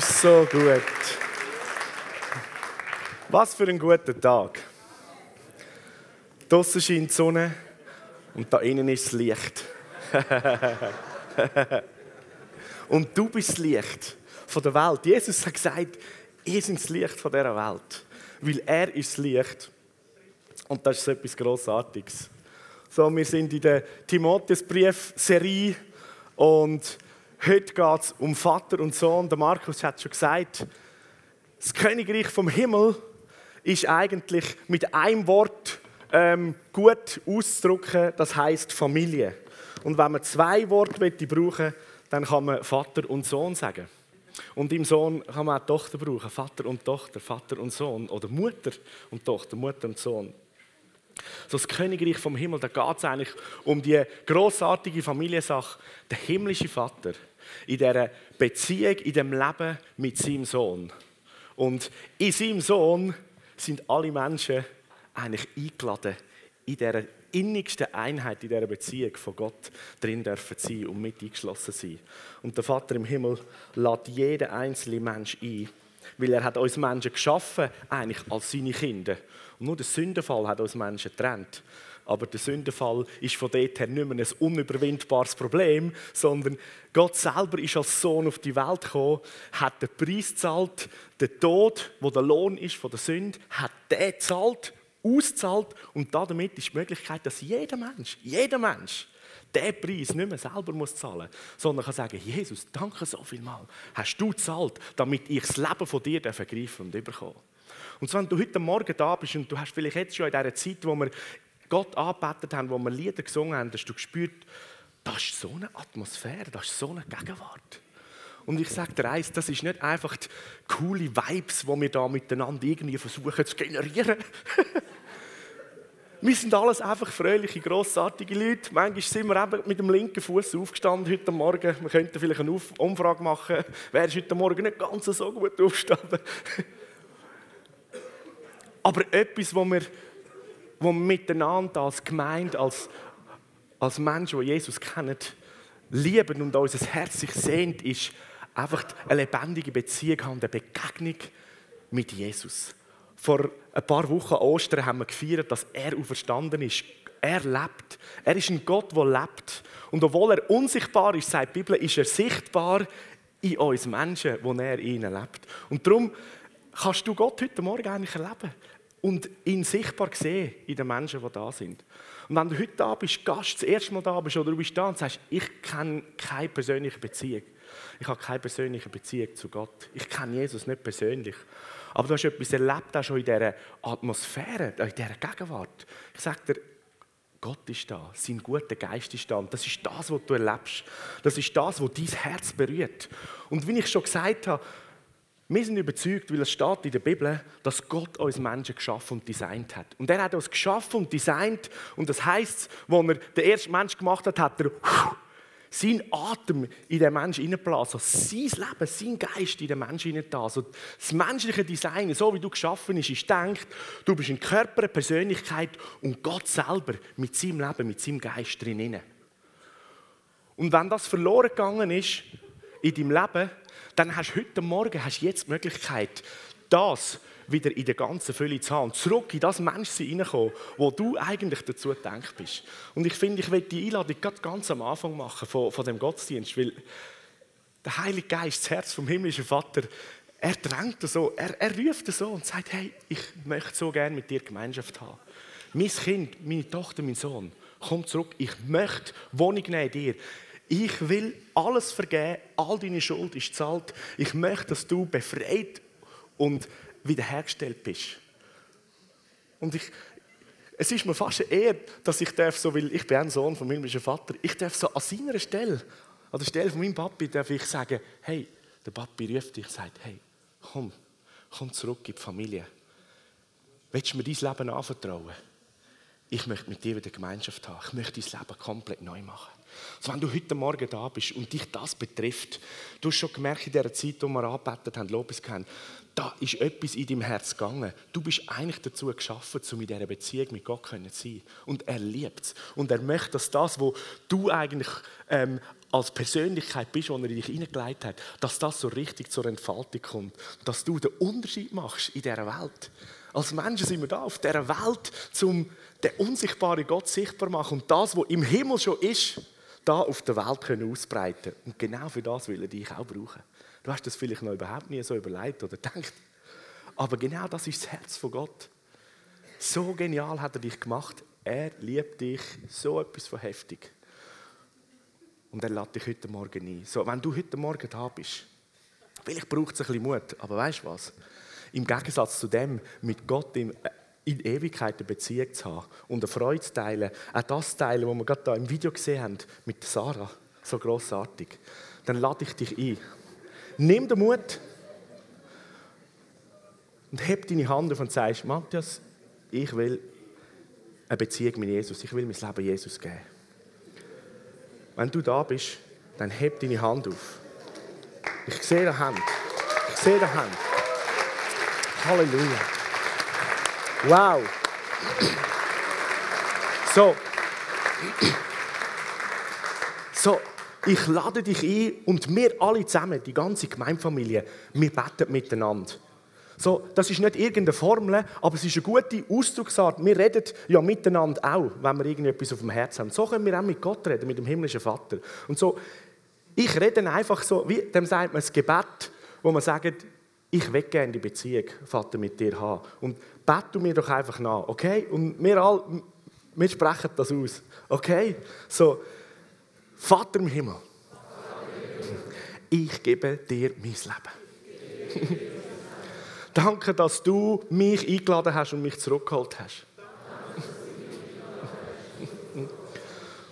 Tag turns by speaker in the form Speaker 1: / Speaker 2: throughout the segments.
Speaker 1: So gut. Was für ein guter Tag. Draußen scheint die Sonne und da innen ist das Licht. und du bist das Licht von der Welt. Jesus hat gesagt, ihr seid das Licht von dieser Welt. Weil er ist das Licht. Und das ist etwas Grossartiges. So, wir sind in der Timotheusbrief-Serie und Heute geht es um Vater und Sohn. Der Markus hat schon gesagt, das Königreich vom Himmel ist eigentlich mit einem Wort ähm, gut auszudrücken, das heißt Familie. Und wenn man zwei Worte brauchen dann kann man Vater und Sohn sagen. Und im Sohn kann man auch Tochter brauchen, Vater und Tochter, Vater und Sohn oder Mutter und Tochter, Mutter und Sohn. So das Königreich vom Himmel, da geht es eigentlich um die großartige Familiensache, der himmlische Vater in dieser Beziehung, in dem Leben mit seinem Sohn. Und in seinem Sohn sind alle Menschen eigentlich eingeladen, in dieser innigsten Einheit, in dieser Beziehung von Gott drin dürfen sein und mit eingeschlossen sein. Und der Vater im Himmel lädt jeden einzelnen Mensch ein, weil er hat uns Menschen geschaffen, eigentlich als seine Kinder. Und nur der Sündenfall hat uns Menschen getrennt. Aber der Sündenfall ist von dort her nicht mehr ein unüberwindbares Problem, sondern Gott selber ist als Sohn auf die Welt gekommen, hat den Preis gezahlt, den Tod, wo der Lohn ist von der Sünde, hat den gezahlt, ausgezahlt und damit ist die Möglichkeit, dass jeder Mensch, jeder Mensch, den Preis nicht mehr selber muss zahlen sondern kann sagen, Jesus, danke so viel mal, hast du gezahlt, damit ich das Leben von dir ergreifen und überkomme. Und so, wenn du heute Morgen da bist und du hast vielleicht jetzt schon in dieser Zeit, wo wir Gott angebetet haben, wo wir Lieder gesungen haben, hast du gespürt, das ist so eine Atmosphäre, das ist so eine Gegenwart. Und ich sage dir eins, das ist nicht einfach die coole Vibes, die wir da miteinander irgendwie versuchen zu generieren. wir sind alles einfach fröhliche, grossartige Leute. Manchmal sind wir eben mit dem linken Fuß aufgestanden heute Morgen. Wir könnten vielleicht eine Umfrage machen, wer ist heute Morgen nicht ganz so gut aufgestanden. Aber etwas, wo wir wo miteinander als Gemeinde, als, als Menschen, die Jesus kennen, lieben und unser Herz sich sehnt, ist einfach eine lebendige Beziehung haben, eine Begegnung mit Jesus. Vor ein paar Wochen Ostern haben wir gefeiert, dass er auferstanden ist. Er lebt. Er ist ein Gott, der lebt. Und obwohl er unsichtbar ist, sagt die Bibel, ist er sichtbar in uns Menschen, wo er in ihnen lebt. Und darum kannst du Gott heute Morgen eigentlich erleben und ihn sichtbar sehen in den Menschen, die da sind. Und wenn du heute da bist, Gast, das erste Mal da bist oder du bist da und sagst, ich kenne keine persönliche Beziehung. Ich habe keine persönliche Beziehung zu Gott. Ich kenne Jesus nicht persönlich. Aber du hast etwas erlebt, auch schon in dieser Atmosphäre, in dieser Gegenwart. Ich sage dir, Gott ist da, sein guter Geist ist da. Und das ist das, was du erlebst. Das ist das, was dein Herz berührt. Und wie ich schon gesagt habe, wir sind überzeugt, weil es steht in der Bibel, dass Gott uns Menschen geschaffen und designt hat. Und er hat uns geschaffen und designt. Und das heißt, als er den ersten Mensch gemacht hat, hat er seinen Atem in den Menschen hineingeblasen. Also sein Leben, sein Geist in den Menschen hineingetan. Also das menschliche Design, so wie du geschaffen bist, ist denkt, du bist ein Körper, eine Persönlichkeit und Gott selber mit seinem Leben, mit seinem Geist drin. Und wenn das verloren gegangen ist in deinem Leben, dann hast du heute Morgen hast jetzt die Möglichkeit, das wieder in der ganzen Fülle zu haben zurück in das Menschsein hineinkommen, wo du eigentlich dazu gedacht bist. Und ich finde, ich will die Einladung ganz am Anfang machen von, von dem Gottesdienst, weil der Heilige Geist, das Herz vom himmlischen Vater, er drängt so, er, er ruft so und sagt, hey, ich möchte so gerne mit dir Gemeinschaft haben. Mein Kind, meine Tochter, mein Sohn, komm zurück, ich möchte Wohnung nehmen in dir. Ich will alles vergeben, all deine Schuld ist zahlt. Ich möchte, dass du befreit und wiederhergestellt bist. Und ich, es ist mir fast eher, dass ich darf, so, weil ich bin ein Sohn von himmlischen Vater, ich darf so an seiner Stelle, an der Stelle von meinem Papi, darf ich sagen, hey, der Papi ruft dich, sagt, hey, komm, komm zurück in die Familie. Willst du mir dein Leben anvertrauen? Ich möchte mit dir wieder Gemeinschaft haben. Ich möchte dein Leben komplett neu machen. Also wenn du heute Morgen da bist und dich das betrifft, du hast schon gemerkt in dieser Zeit, wo wir angebetet haben, Lobes haben, da ist etwas in deinem Herz gegangen. Du bist eigentlich dazu geschaffen, um in dieser Beziehung mit Gott zu sein. Und er liebt es. Und er möchte, dass das, was du eigentlich ähm, als Persönlichkeit bist, was er in dich hineingelegt hat, dass das so richtig zur Entfaltung kommt. Dass du den Unterschied machst in dieser Welt. Als Menschen sind wir da auf dieser Welt, um den unsichtbaren Gott sichtbar zu machen. Und das, was im Himmel schon ist, da auf der Welt können ausbreiten Und genau für das will er dich auch brauchen. Du hast das vielleicht noch überhaupt nie so überlegt oder gedacht. Aber genau das ist das Herz von Gott. So genial hat er dich gemacht. Er liebt dich so etwas von heftig. Und er lädt dich heute Morgen ein. So, wenn du heute Morgen da bist, vielleicht braucht es ein bisschen Mut, aber weißt du was? Im Gegensatz zu dem, mit Gott äh, in Ewigkeit eine Beziehung zu haben und eine Freude zu teilen, auch das teilen, was wir gerade da im Video gesehen haben, mit Sarah, so großartig, dann lade ich dich ein. Nimm den Mut und heb deine Hand auf und sagst, Matthias, ich will eine Beziehung mit Jesus, ich will mein Leben Jesus geben. Wenn du da bist, dann heb deine Hand auf. Ich sehe die Hand. Ich sehe die Hand. Halleluja. Wow. So. So, ich lade dich ein und wir alle zusammen, die ganze Gemeindefamilie, wir beten miteinander. So, das ist nicht irgendeine Formel, aber es ist eine gute Ausdrucksart. Wir reden ja miteinander auch, wenn wir irgendetwas auf dem Herzen haben. So können wir auch mit Gott reden, mit dem himmlischen Vater. Und so, ich rede einfach so, wie dem sagt man das Gebet, wo man sagt, ich will gerne die Beziehung, Vater, mit dir haben. Und bet du mir doch einfach nach, okay? Und wir alle, wir sprechen das aus, okay? So, Vater im Himmel, ich gebe dir mein Leben. Danke, dass du mich eingeladen hast und mich zurückgeholt hast.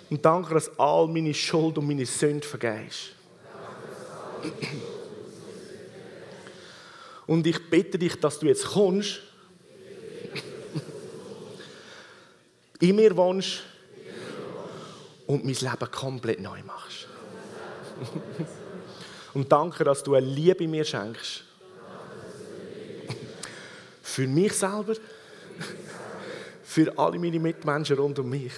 Speaker 1: Und danke, dass all meine Schuld und meine Sünde vergehst. Und ich bitte dich, dass du jetzt kommst, in mir wohnst und mein Leben komplett neu machst. Und danke, dass du eine Liebe mir schenkst. Für mich selber, für alle meine Mitmenschen rund um mich.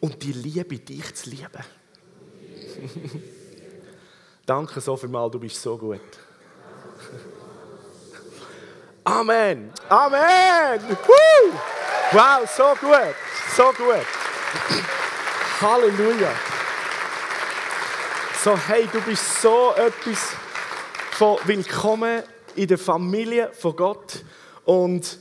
Speaker 1: Und die Liebe, dich zu lieben. Danke so vielmal, du bist so gut. Amen. Amen. Woo! Wow, so gut. So gut. Halleluja. So, hey, du bist so etwas von willkommen in der Familie von Gott. Und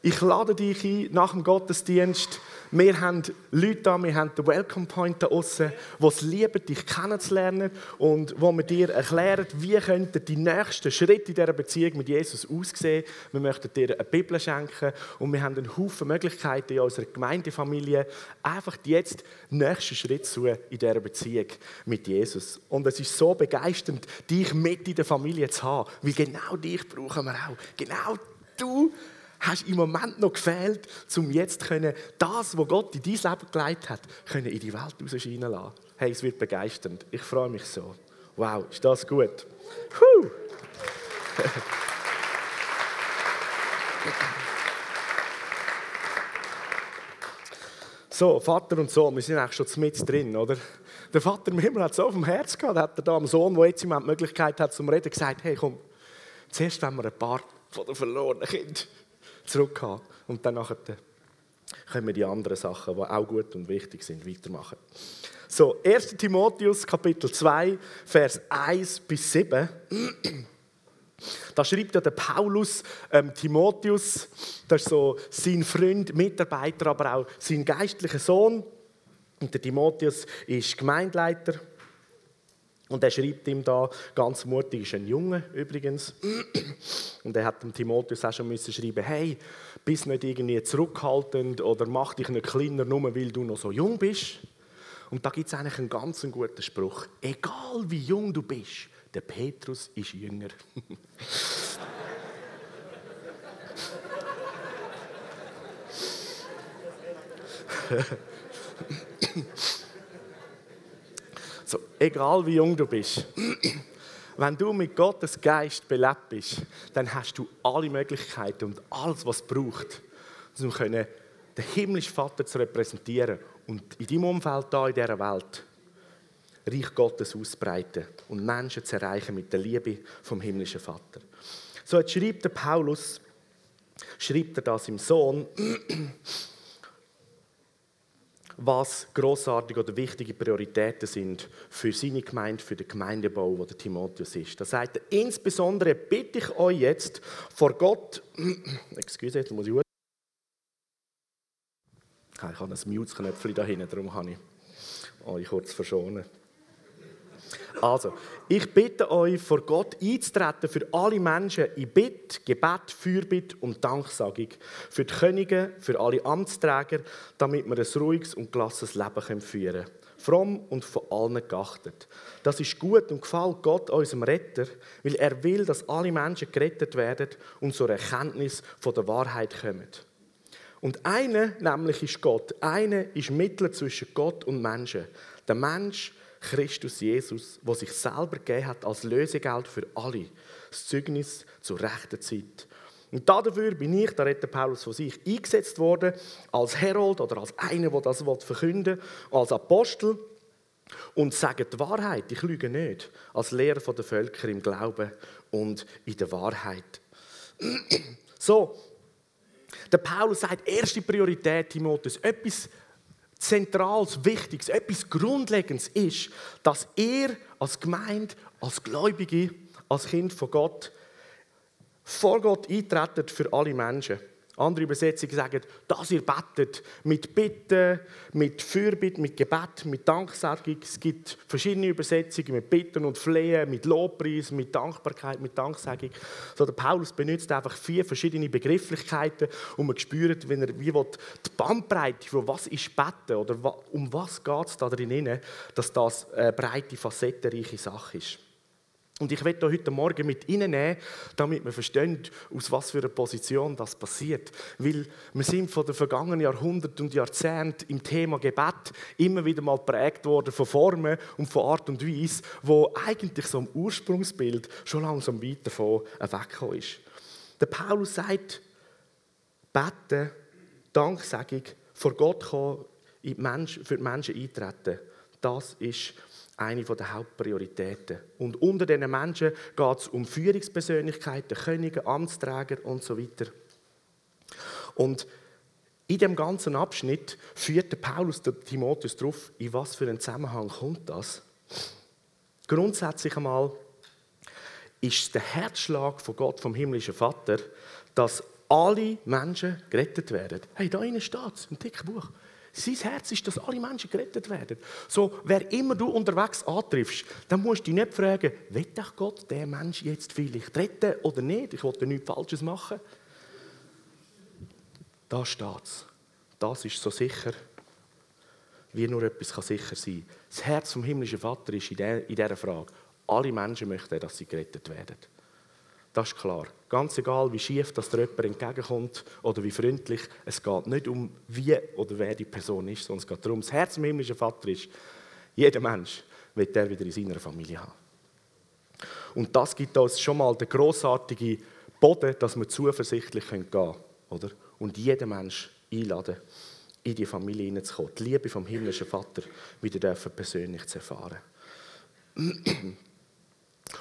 Speaker 1: ich lade dich ein, nach dem Gottesdienst wir haben Leute da, wir haben den Welcome Point da außen, die es lieben, dich kennenzulernen und wo wir dir erklären, wie könnten die nächsten Schritte in dieser Beziehung mit Jesus aussehen. Wir möchten dir eine Bibel schenken und wir haben einen Haufen Möglichkeiten in unserer Gemeindefamilie, einfach jetzt den nächsten Schritt zu in dieser Beziehung mit Jesus. Und es ist so begeisternd, dich mit in der Familie zu haben, weil genau dich brauchen wir auch. Genau du hast im Moment noch gefehlt, um jetzt können, das, was Gott in dein Leben gelegt hat, können in die Welt rausscheinen lassen. Hey, es wird begeisternd. Ich freue mich so. Wow, ist das gut. Puh. So, Vater und Sohn, wir sind eigentlich schon mit drin, oder? Der Vater im Himmel hat so auf dem Herz gehabt, hat er da am Sohn, der jetzt im Moment die Möglichkeit hat zum Reden, gesagt, hey komm, zuerst wenn wir ein paar von den verlorenen Kindern zurückhaben. Und dann nachher können wir die anderen Sachen, die auch gut und wichtig sind, weitermachen. So, 1. Timotheus, Kapitel 2, Vers 1 bis 7. Da schreibt ja der Paulus ähm, Timotheus, das ist so sein Freund, Mitarbeiter, aber auch sein geistlicher Sohn. Und der Timotheus ist Gemeindeleiter. Und er schreibt ihm da, ganz mutig, ist ein Junge übrigens. Und er hat dem Timotheus auch schon müssen schreiben, hey, bist nicht irgendwie zurückhaltend oder mach dich nicht kleiner, nur weil du noch so jung bist. Und da gibt es eigentlich einen ganz guten Spruch. Egal wie jung du bist, der Petrus ist jünger. so, egal wie jung du bist, wenn du mit Gottes Geist belebt bist, dann hast du alle Möglichkeiten und alles, was es braucht, um den himmlischen Vater zu repräsentieren und in deinem Umfeld da in dieser Welt Reich Gottes ausbreiten und Menschen zu erreichen mit der Liebe vom himmlischen Vater. So jetzt schreibt der Paulus, schreibt er das im Sohn, was großartige oder wichtige Prioritäten sind für seine Gemeinde, für den Gemeindebau, wo der Timotheus ist. Da sagt er, insbesondere bitte ich euch jetzt vor Gott, excuse, jetzt muss ich ich habe ein Mute-Knöpfchen da hinten, darum kann ich euch kurz verschonen. Also, ich bitte euch, vor Gott einzutreten für alle Menschen in Bitt, Gebet, Fürbitt und Danksagung. Für die Könige, für alle Amtsträger, damit wir ein ruhiges und gelassenes Leben führen können. Fromm und von allen geachtet. Das ist gut und gefällt Gott, unserem Retter, weil er will, dass alle Menschen gerettet werden und zur Erkenntnis von der Wahrheit kommen. Und eine, nämlich ist Gott. Eine ist Mittler zwischen Gott und Menschen. Der Mensch, Christus Jesus, der sich selber gegeben hat als Lösegeld für alle. Das Zeugnis zur rechten Zeit. Und dafür bin ich, da redet Paulus von sich, eingesetzt worden als Herold oder als einer, der das verkünden will, als Apostel und sage die Wahrheit, ich lüge nicht, als Lehrer der Völker im Glauben und in der Wahrheit. So, der Paulus sagt, erste Priorität, Timotheus, etwas Zentrales, Wichtiges, etwas Grundlegendes ist, dass ihr als Gemeinde, als Gläubige, als Kind von Gott vor Gott eintretet für alle Menschen. Andere Übersetzungen sagen, dass ihr betet mit Bitten, mit Fürbitte, mit Gebet, mit Danksagung. Es gibt verschiedene Übersetzungen mit Bitten und Flehen, mit Lobpreis, mit Dankbarkeit, mit Danksagung. So, der Paulus benutzt einfach vier verschiedene Begrifflichkeiten und man spürt, wenn er wie will, die Bandbreite von was ist Beten oder um was geht es da drin, dass das eine breite, facettenreiche Sache ist. Und ich werde heute Morgen mit Ihnen nehmen, damit wir verstehen, aus was für einer Position das passiert. Weil wir sind von den vergangenen Jahrhunderten und Jahrzehnten im Thema Gebet immer wieder mal prägt worden von Formen und von Art und Weise, wo eigentlich so ein Ursprungsbild schon langsam weit davon weggekommen ist. Der Paulus sagt, beten, Danksagung, vor Gott kommen, für die Menschen eintreten, das ist eine der Hauptprioritäten. Und unter diesen Menschen geht es um Führungspersönlichkeiten, Könige, Amtsträger und so weiter. Und in dem ganzen Abschnitt führt Paulus der Timotheus darauf, in was für einen Zusammenhang kommt das. Grundsätzlich einmal ist der Herzschlag von Gott, vom himmlischen Vater, dass alle Menschen gerettet werden. Hey, da steht es, im dicken Buch. Sein Herz ist, dass alle Menschen gerettet werden. So, wer immer du unterwegs antriffst, dann musst du dich nicht fragen, will Gott den Menschen jetzt vielleicht retten oder nicht? Ich wollte nichts Falsches machen. Da steht es. Das ist so sicher, wie nur etwas kann sicher sein kann. Das Herz vom himmlischen Vater ist in dieser Frage. Alle Menschen möchten, dass sie gerettet werden. Das ist klar. Ganz egal, wie schief das der jemand entgegenkommt oder wie freundlich, es geht nicht um wie oder wer die Person ist, sondern es geht darum, das Herz im himmlischen Vater ist, jeder Mensch will der wieder in seiner Familie haben. Und das gibt uns schon mal den grossartigen Boden, dass wir zuversichtlich gehen können. Oder? Und jeden Mensch einladen, in die Familie hineinzukommen, die Liebe vom himmlischen Vater wieder persönlich zu erfahren.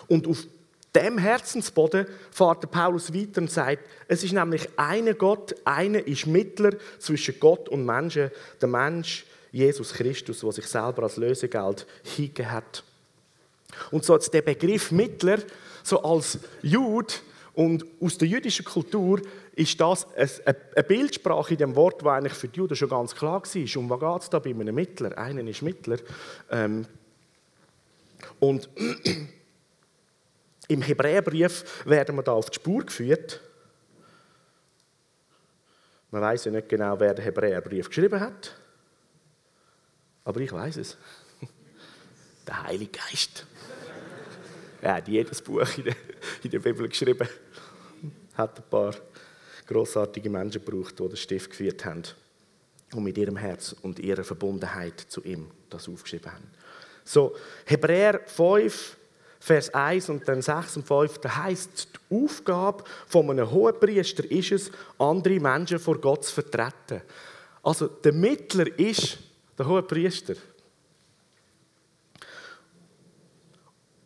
Speaker 1: Und auf dem Herzensboden fährt Paulus weiter und sagt, es ist nämlich einer Gott, einer ist Mittler zwischen Gott und Menschen, der Mensch Jesus Christus, der sich selber als Lösegeld hingegeben hat. Und so jetzt der Begriff Mittler, so als Jude und aus der jüdischen Kultur ist das eine Bildsprache in dem Wort, die eigentlich für die Juden schon ganz klar war. Um was geht es da bei einem Mittler? Einer ist Mittler. Ähm, und im Hebräerbrief werden wir da auf die Spur geführt. Man weiß ja nicht genau, wer den Hebräerbrief geschrieben hat. Aber ich weiß es. Der Heilige Geist. Er hat jedes Buch in der, in Bibel geschrieben. Hat ein paar großartige Menschen gebraucht, die den Stift geführt haben. die mit ihrem Herz und ihrer Verbundenheit zu ihm das aufgeschrieben haben. So, Hebräer 5, Vers 1 und dann 6 und 5, da heißt die Aufgabe von einem Hohenpriester ist es, andere Menschen vor Gott zu vertreten. Also der Mittler ist der Hohenpriester.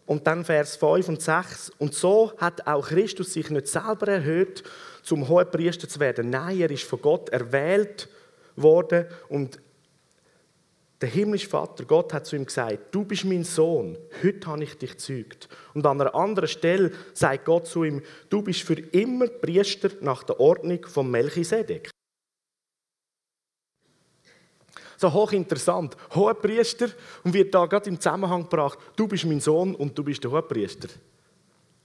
Speaker 1: Und dann Vers 5 und 6. Und so hat auch Christus sich nicht selber erhöht, zum Hohenpriester zu werden. Nein, er ist von Gott erwählt worden und der himmlische Vater, Gott hat zu ihm gesagt, du bist mein Sohn, heute habe ich dich gezeugt. Und an einer anderen Stelle sagt Gott zu ihm, du bist für immer Priester nach der Ordnung von Melchisedek. So hochinteressant. Hohepriester und wird da gerade im Zusammenhang gebracht, du bist mein Sohn und du bist der Hohepriester.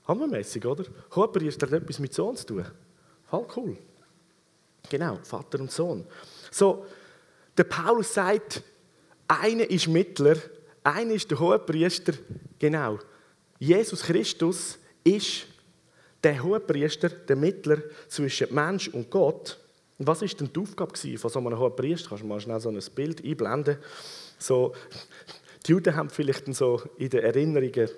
Speaker 1: Hammermäßig, oder? Hohepriester hat etwas mit Sohn zu tun. Voll cool. Genau, Vater und Sohn. So, der Paulus sagt, einer ist Mittler, einer ist der Hohepriester. Genau. Jesus Christus ist der Hohepriester, der Mittler zwischen Mensch und Gott. Und was war denn die Aufgabe von so einem hohen Priester? Kannst du mal schnell so ein Bild einblenden? So, die Juden haben vielleicht so in den Erinnerungen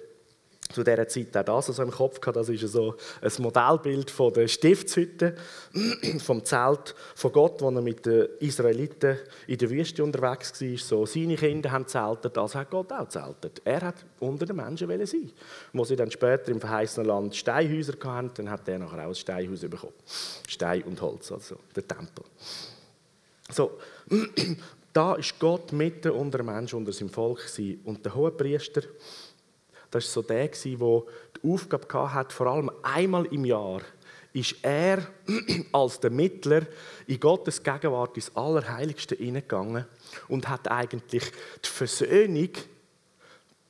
Speaker 1: zu dieser Zeit auch das so im Kopf gehabt. Das ist so ein Modellbild von der Stiftshütte, vom Zelt von Gott, wo er mit den Israeliten in der Wüste unterwegs war. So, seine Kinder haben zeltet, das hat Gott auch zeltet. Er hat unter den Menschen sein. Wo sie dann später im verheißenen Land Steinhäuser hatten, dann hat er nachher auch ein Steinhaus bekommen. Stein und Holz, also der Tempel. So, da ist Gott mitten unter den Menschen, unter seinem Volk und der hohe Priester das war so der, der die Aufgabe hatte, vor allem einmal im Jahr, ist er als der Mittler in Gottes Gegenwart ins Allerheiligste hineingegangen und hat eigentlich die Versöhnung,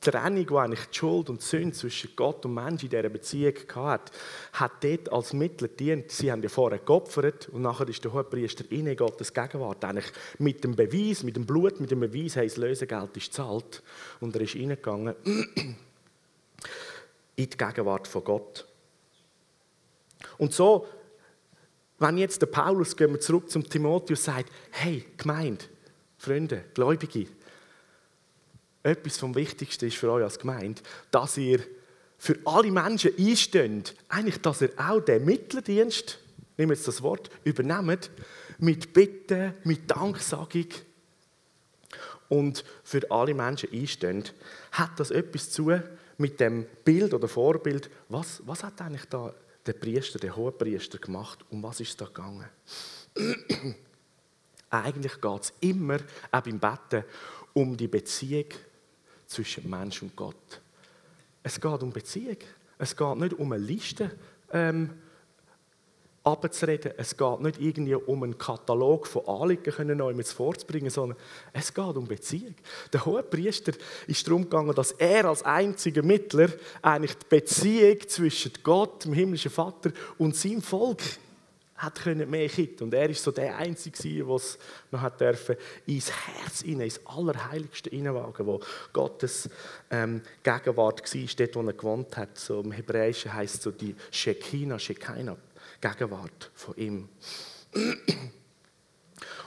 Speaker 1: die Trennung, die eigentlich die Schuld und die Sünde zwischen Gott und Mensch in dieser Beziehung hatte, hat dort als Mittler dient. Sie haben ja vorher geopfert und nachher ist der Hohepriester in Gottes Gegenwart. Eigentlich mit dem Beweis, mit dem Blut, mit dem Beweis, hey, das Lösegeld ist zahlt. Und er ist hineingegangen in die Gegenwart von Gott. Und so, wenn jetzt der Paulus, gehen wir zurück zum Timotheus, sagt, hey, Gemeinde, Freunde, Gläubige, etwas vom Wichtigsten ist für euch als Gemeinde, dass ihr für alle Menschen einsteht, eigentlich, dass ihr auch den Mittlerdienst, nehmen jetzt das Wort, übernehmt, mit Bitten, mit Danksagung und für alle Menschen einsteht, hat das etwas zu mit dem Bild oder Vorbild, was, was hat eigentlich da der Priester, der Hohepriester gemacht? Um was ist da gegangen? eigentlich geht es immer, auch beim Betten, um die Beziehung zwischen Mensch und Gott. Es geht um Beziehung. Es geht nicht um eine Liste. Ähm, abzureden. Es geht nicht irgendwie um einen Katalog von Anliegen können noch vorzubringen, sondern es geht um Beziehung. Der hohe Priester ist darum gegangen, dass er als einziger Mittler eigentlich die Beziehung zwischen Gott, dem himmlischen Vater und seinem Volk hat können mehr kitten. Und er ist so der Einzige, der es noch hat dürfen, ins Herz hinein, ins Allerheiligste hineinwagen, wo Gottes ähm, Gegenwart war, dort, wo er gewohnt hat. So Im Hebräischen heißt es so die Shekinah, Shekinah, Gegenwart von ihm.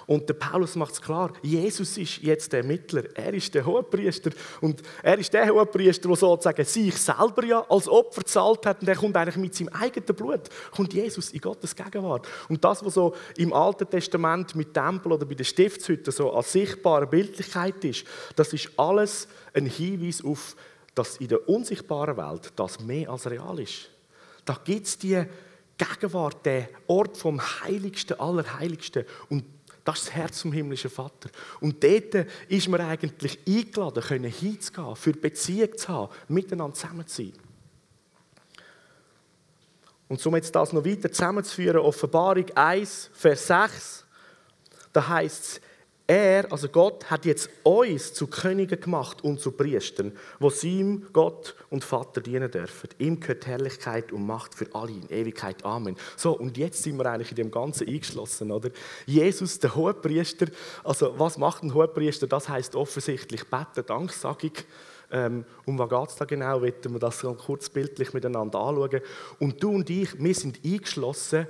Speaker 1: Und der Paulus macht es klar, Jesus ist jetzt der Mittler, er ist der Hohepriester und er ist der Hohepriester, der sozusagen sich selber ja als Opfer gezahlt hat und er kommt eigentlich mit seinem eigenen Blut, kommt Jesus in Gottes Gegenwart. Und das, was so im Alten Testament mit Tempel oder bei den Stiftshütten so als sichtbare Bildlichkeit ist, das ist alles ein Hinweis auf, dass in der unsichtbaren Welt das mehr als real ist. Da gibt es die Gegenwart, der Ort vom Heiligsten, Allerheiligsten. Und das ist das Herz vom himmlischen Vater. Und dort ist man eigentlich eingeladen, können hinzugehen, für Beziehung zu haben, miteinander zusammen zu sein. Und um jetzt das noch weiter zusammenzuführen, Offenbarung 1, Vers 6, da heißt es, er, also Gott, hat jetzt uns zu Königen gemacht und zu Priestern, wo sie ihm, Gott und Vater dienen dürfen. Ihm gehört Herrlichkeit und Macht für alle in Ewigkeit. Amen. So, und jetzt sind wir eigentlich in dem Ganzen eingeschlossen, oder? Jesus, der Hohepriester, also was macht ein Hohepriester? Das heißt offensichtlich beten, Danksagung. Ähm, um was geht es da genau? Wollen wir das kurz bildlich miteinander anschauen. Und du und ich, wir sind eingeschlossen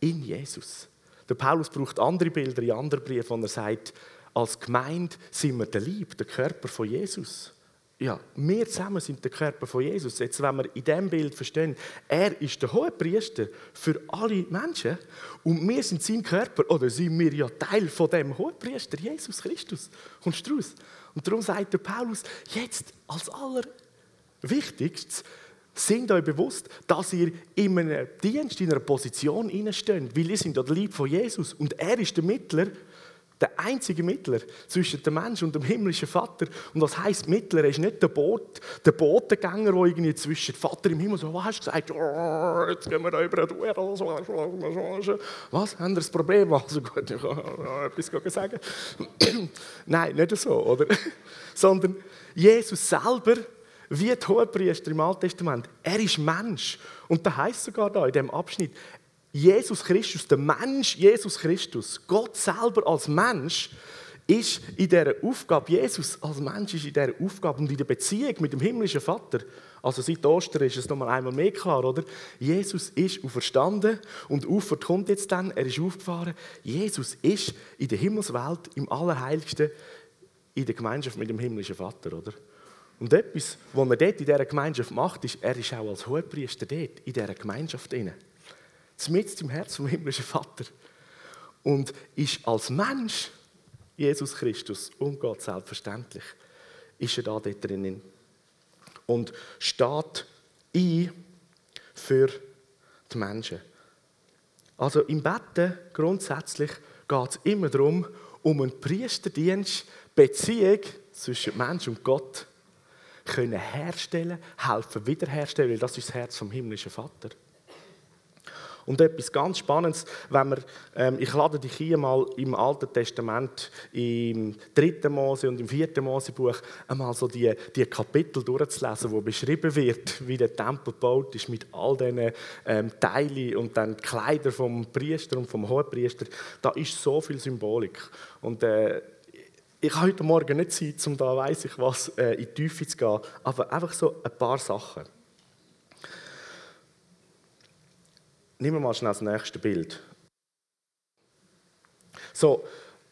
Speaker 1: in Jesus. Der Paulus braucht andere Bilder in anderen Briefen, wo er sagt, als Gemeinde sind wir der Lieb, der Körper von Jesus. Ja, wir zusammen sind der Körper von Jesus. Jetzt, wenn wir in diesem Bild verstehen, er ist der hohe Priester für alle Menschen und wir sind sein Körper, oder sind wir ja Teil von dem hohen Priester, Jesus Christus. Kommst du raus? Und darum sagt der Paulus, jetzt als allerwichtigstes, sind euch bewusst, dass ihr in einem Dienst, in einer Position steht, weil ihr sind der Lieb von Jesus und er ist der Mittler der einzige Mittler zwischen dem Menschen und dem himmlischen Vater. Und was heißt Mittler? Er ist nicht der, Boot, der Botengänger, der irgendwie zwischen Vater im Himmel so, was hast du gesagt? Oh, jetzt gehen wir da über die Was? Haben wir ein Problem? Also gut, ich kann etwas sagen. Nein, nicht so, oder? Sondern Jesus selber, wie der Hohepriester im Alten Testament, er ist Mensch. Und da heißt sogar da in dem Abschnitt, Jesus Christus, der Mensch Jesus Christus, Gott selber als Mensch, ist in dieser Aufgabe, Jesus als Mensch ist in dieser Aufgabe und in der Beziehung mit dem himmlischen Vater, also seit Ostern ist es nochmal einmal mehr klar, oder? Jesus ist auferstanden und Auffahrt kommt jetzt dann, er ist aufgefahren. Jesus ist in der Himmelswelt, im Allerheiligsten, in der Gemeinschaft mit dem himmlischen Vater, oder? Und etwas, was er dort in dieser Gemeinschaft macht, ist, er ist auch als Hohepriester dort, in dieser Gemeinschaft drin mitten im Herz vom himmlischen Vater. Und ist als Mensch Jesus Christus und Gott selbstverständlich, ist er da dort drinnen. Und steht ein für die Menschen. Also im Betten grundsätzlich geht es immer darum, um einen Priesterdienst, Beziehung zwischen Mensch und Gott können herstellen, helfen, wiederherstellen, weil das ist das Herz vom himmlischen Vater. Und etwas ganz Spannendes, wenn wir, ähm, ich lade dich hier mal im Alten Testament, im dritten Mose und im vierten Mosebuch, einmal so die, die Kapitel durchzulesen, wo beschrieben wird, wie der Tempel gebaut ist mit all diesen ähm, Teilen und dann Kleider vom Priester und vom Hohepriester. Da ist so viel Symbolik. Und äh, ich habe heute Morgen nicht Zeit, um da weiß ich was äh, in die Tiefe zu gehen, aber einfach so ein paar Sachen. Nehmen wir mal schnell das nächste Bild. So,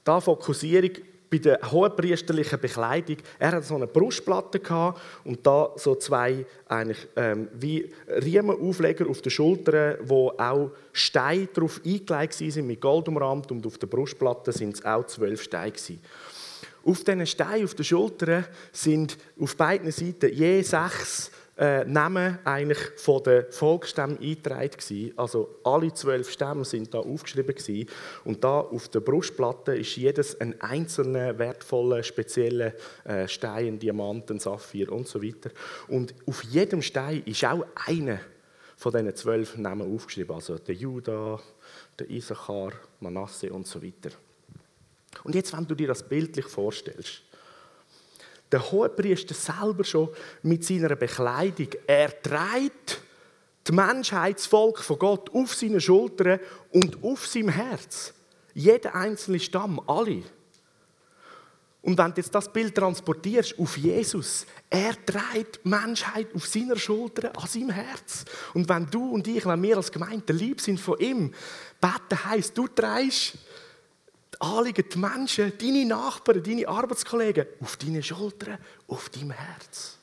Speaker 1: da Fokussierung bei der hohenpriesterlichen Bekleidung. Er hat so eine Brustplatte gehabt und da so zwei eigentlich ähm, wie Riemenaufleger auf den Schultern, wo auch Steine drauf eingelegt sind mit Gold umrahmt und auf der Brustplatte sind es auch zwölf Steine gewesen. Auf diesen Steinen auf den Schultern sind auf beiden Seiten je sechs äh, Namen eigentlich von den Volksstämmen eingetragen. Also alle zwölf Stämme sind da aufgeschrieben gewesen. Und da auf der Brustplatte ist jedes ein einzelner wertvoller, spezieller äh, Stein, Diamanten, Saphir und so weiter. Und auf jedem Stein ist auch einer von diesen zwölf Namen aufgeschrieben. Also der Judah, der Isachar, Manasse und so weiter. Und jetzt, wenn du dir das bildlich vorstellst, der Hohepriester selber schon mit seiner Bekleidung, er trägt das Menschheitsvolk von Gott auf seinen Schultern und auf seinem Herz. Jeder einzelne Stamm, alle. Und wenn du jetzt das Bild transportierst auf Jesus, er trägt die Menschheit auf seiner Schulter, an seinem Herz. Und wenn du und ich, wenn wir als Gemeinde lieb sind von ihm, beten heisst, du trägst Anliegen, die Menschen, deine Nachbarn, deine Arbeitskollegen auf deine Schultern, auf deinem Herz.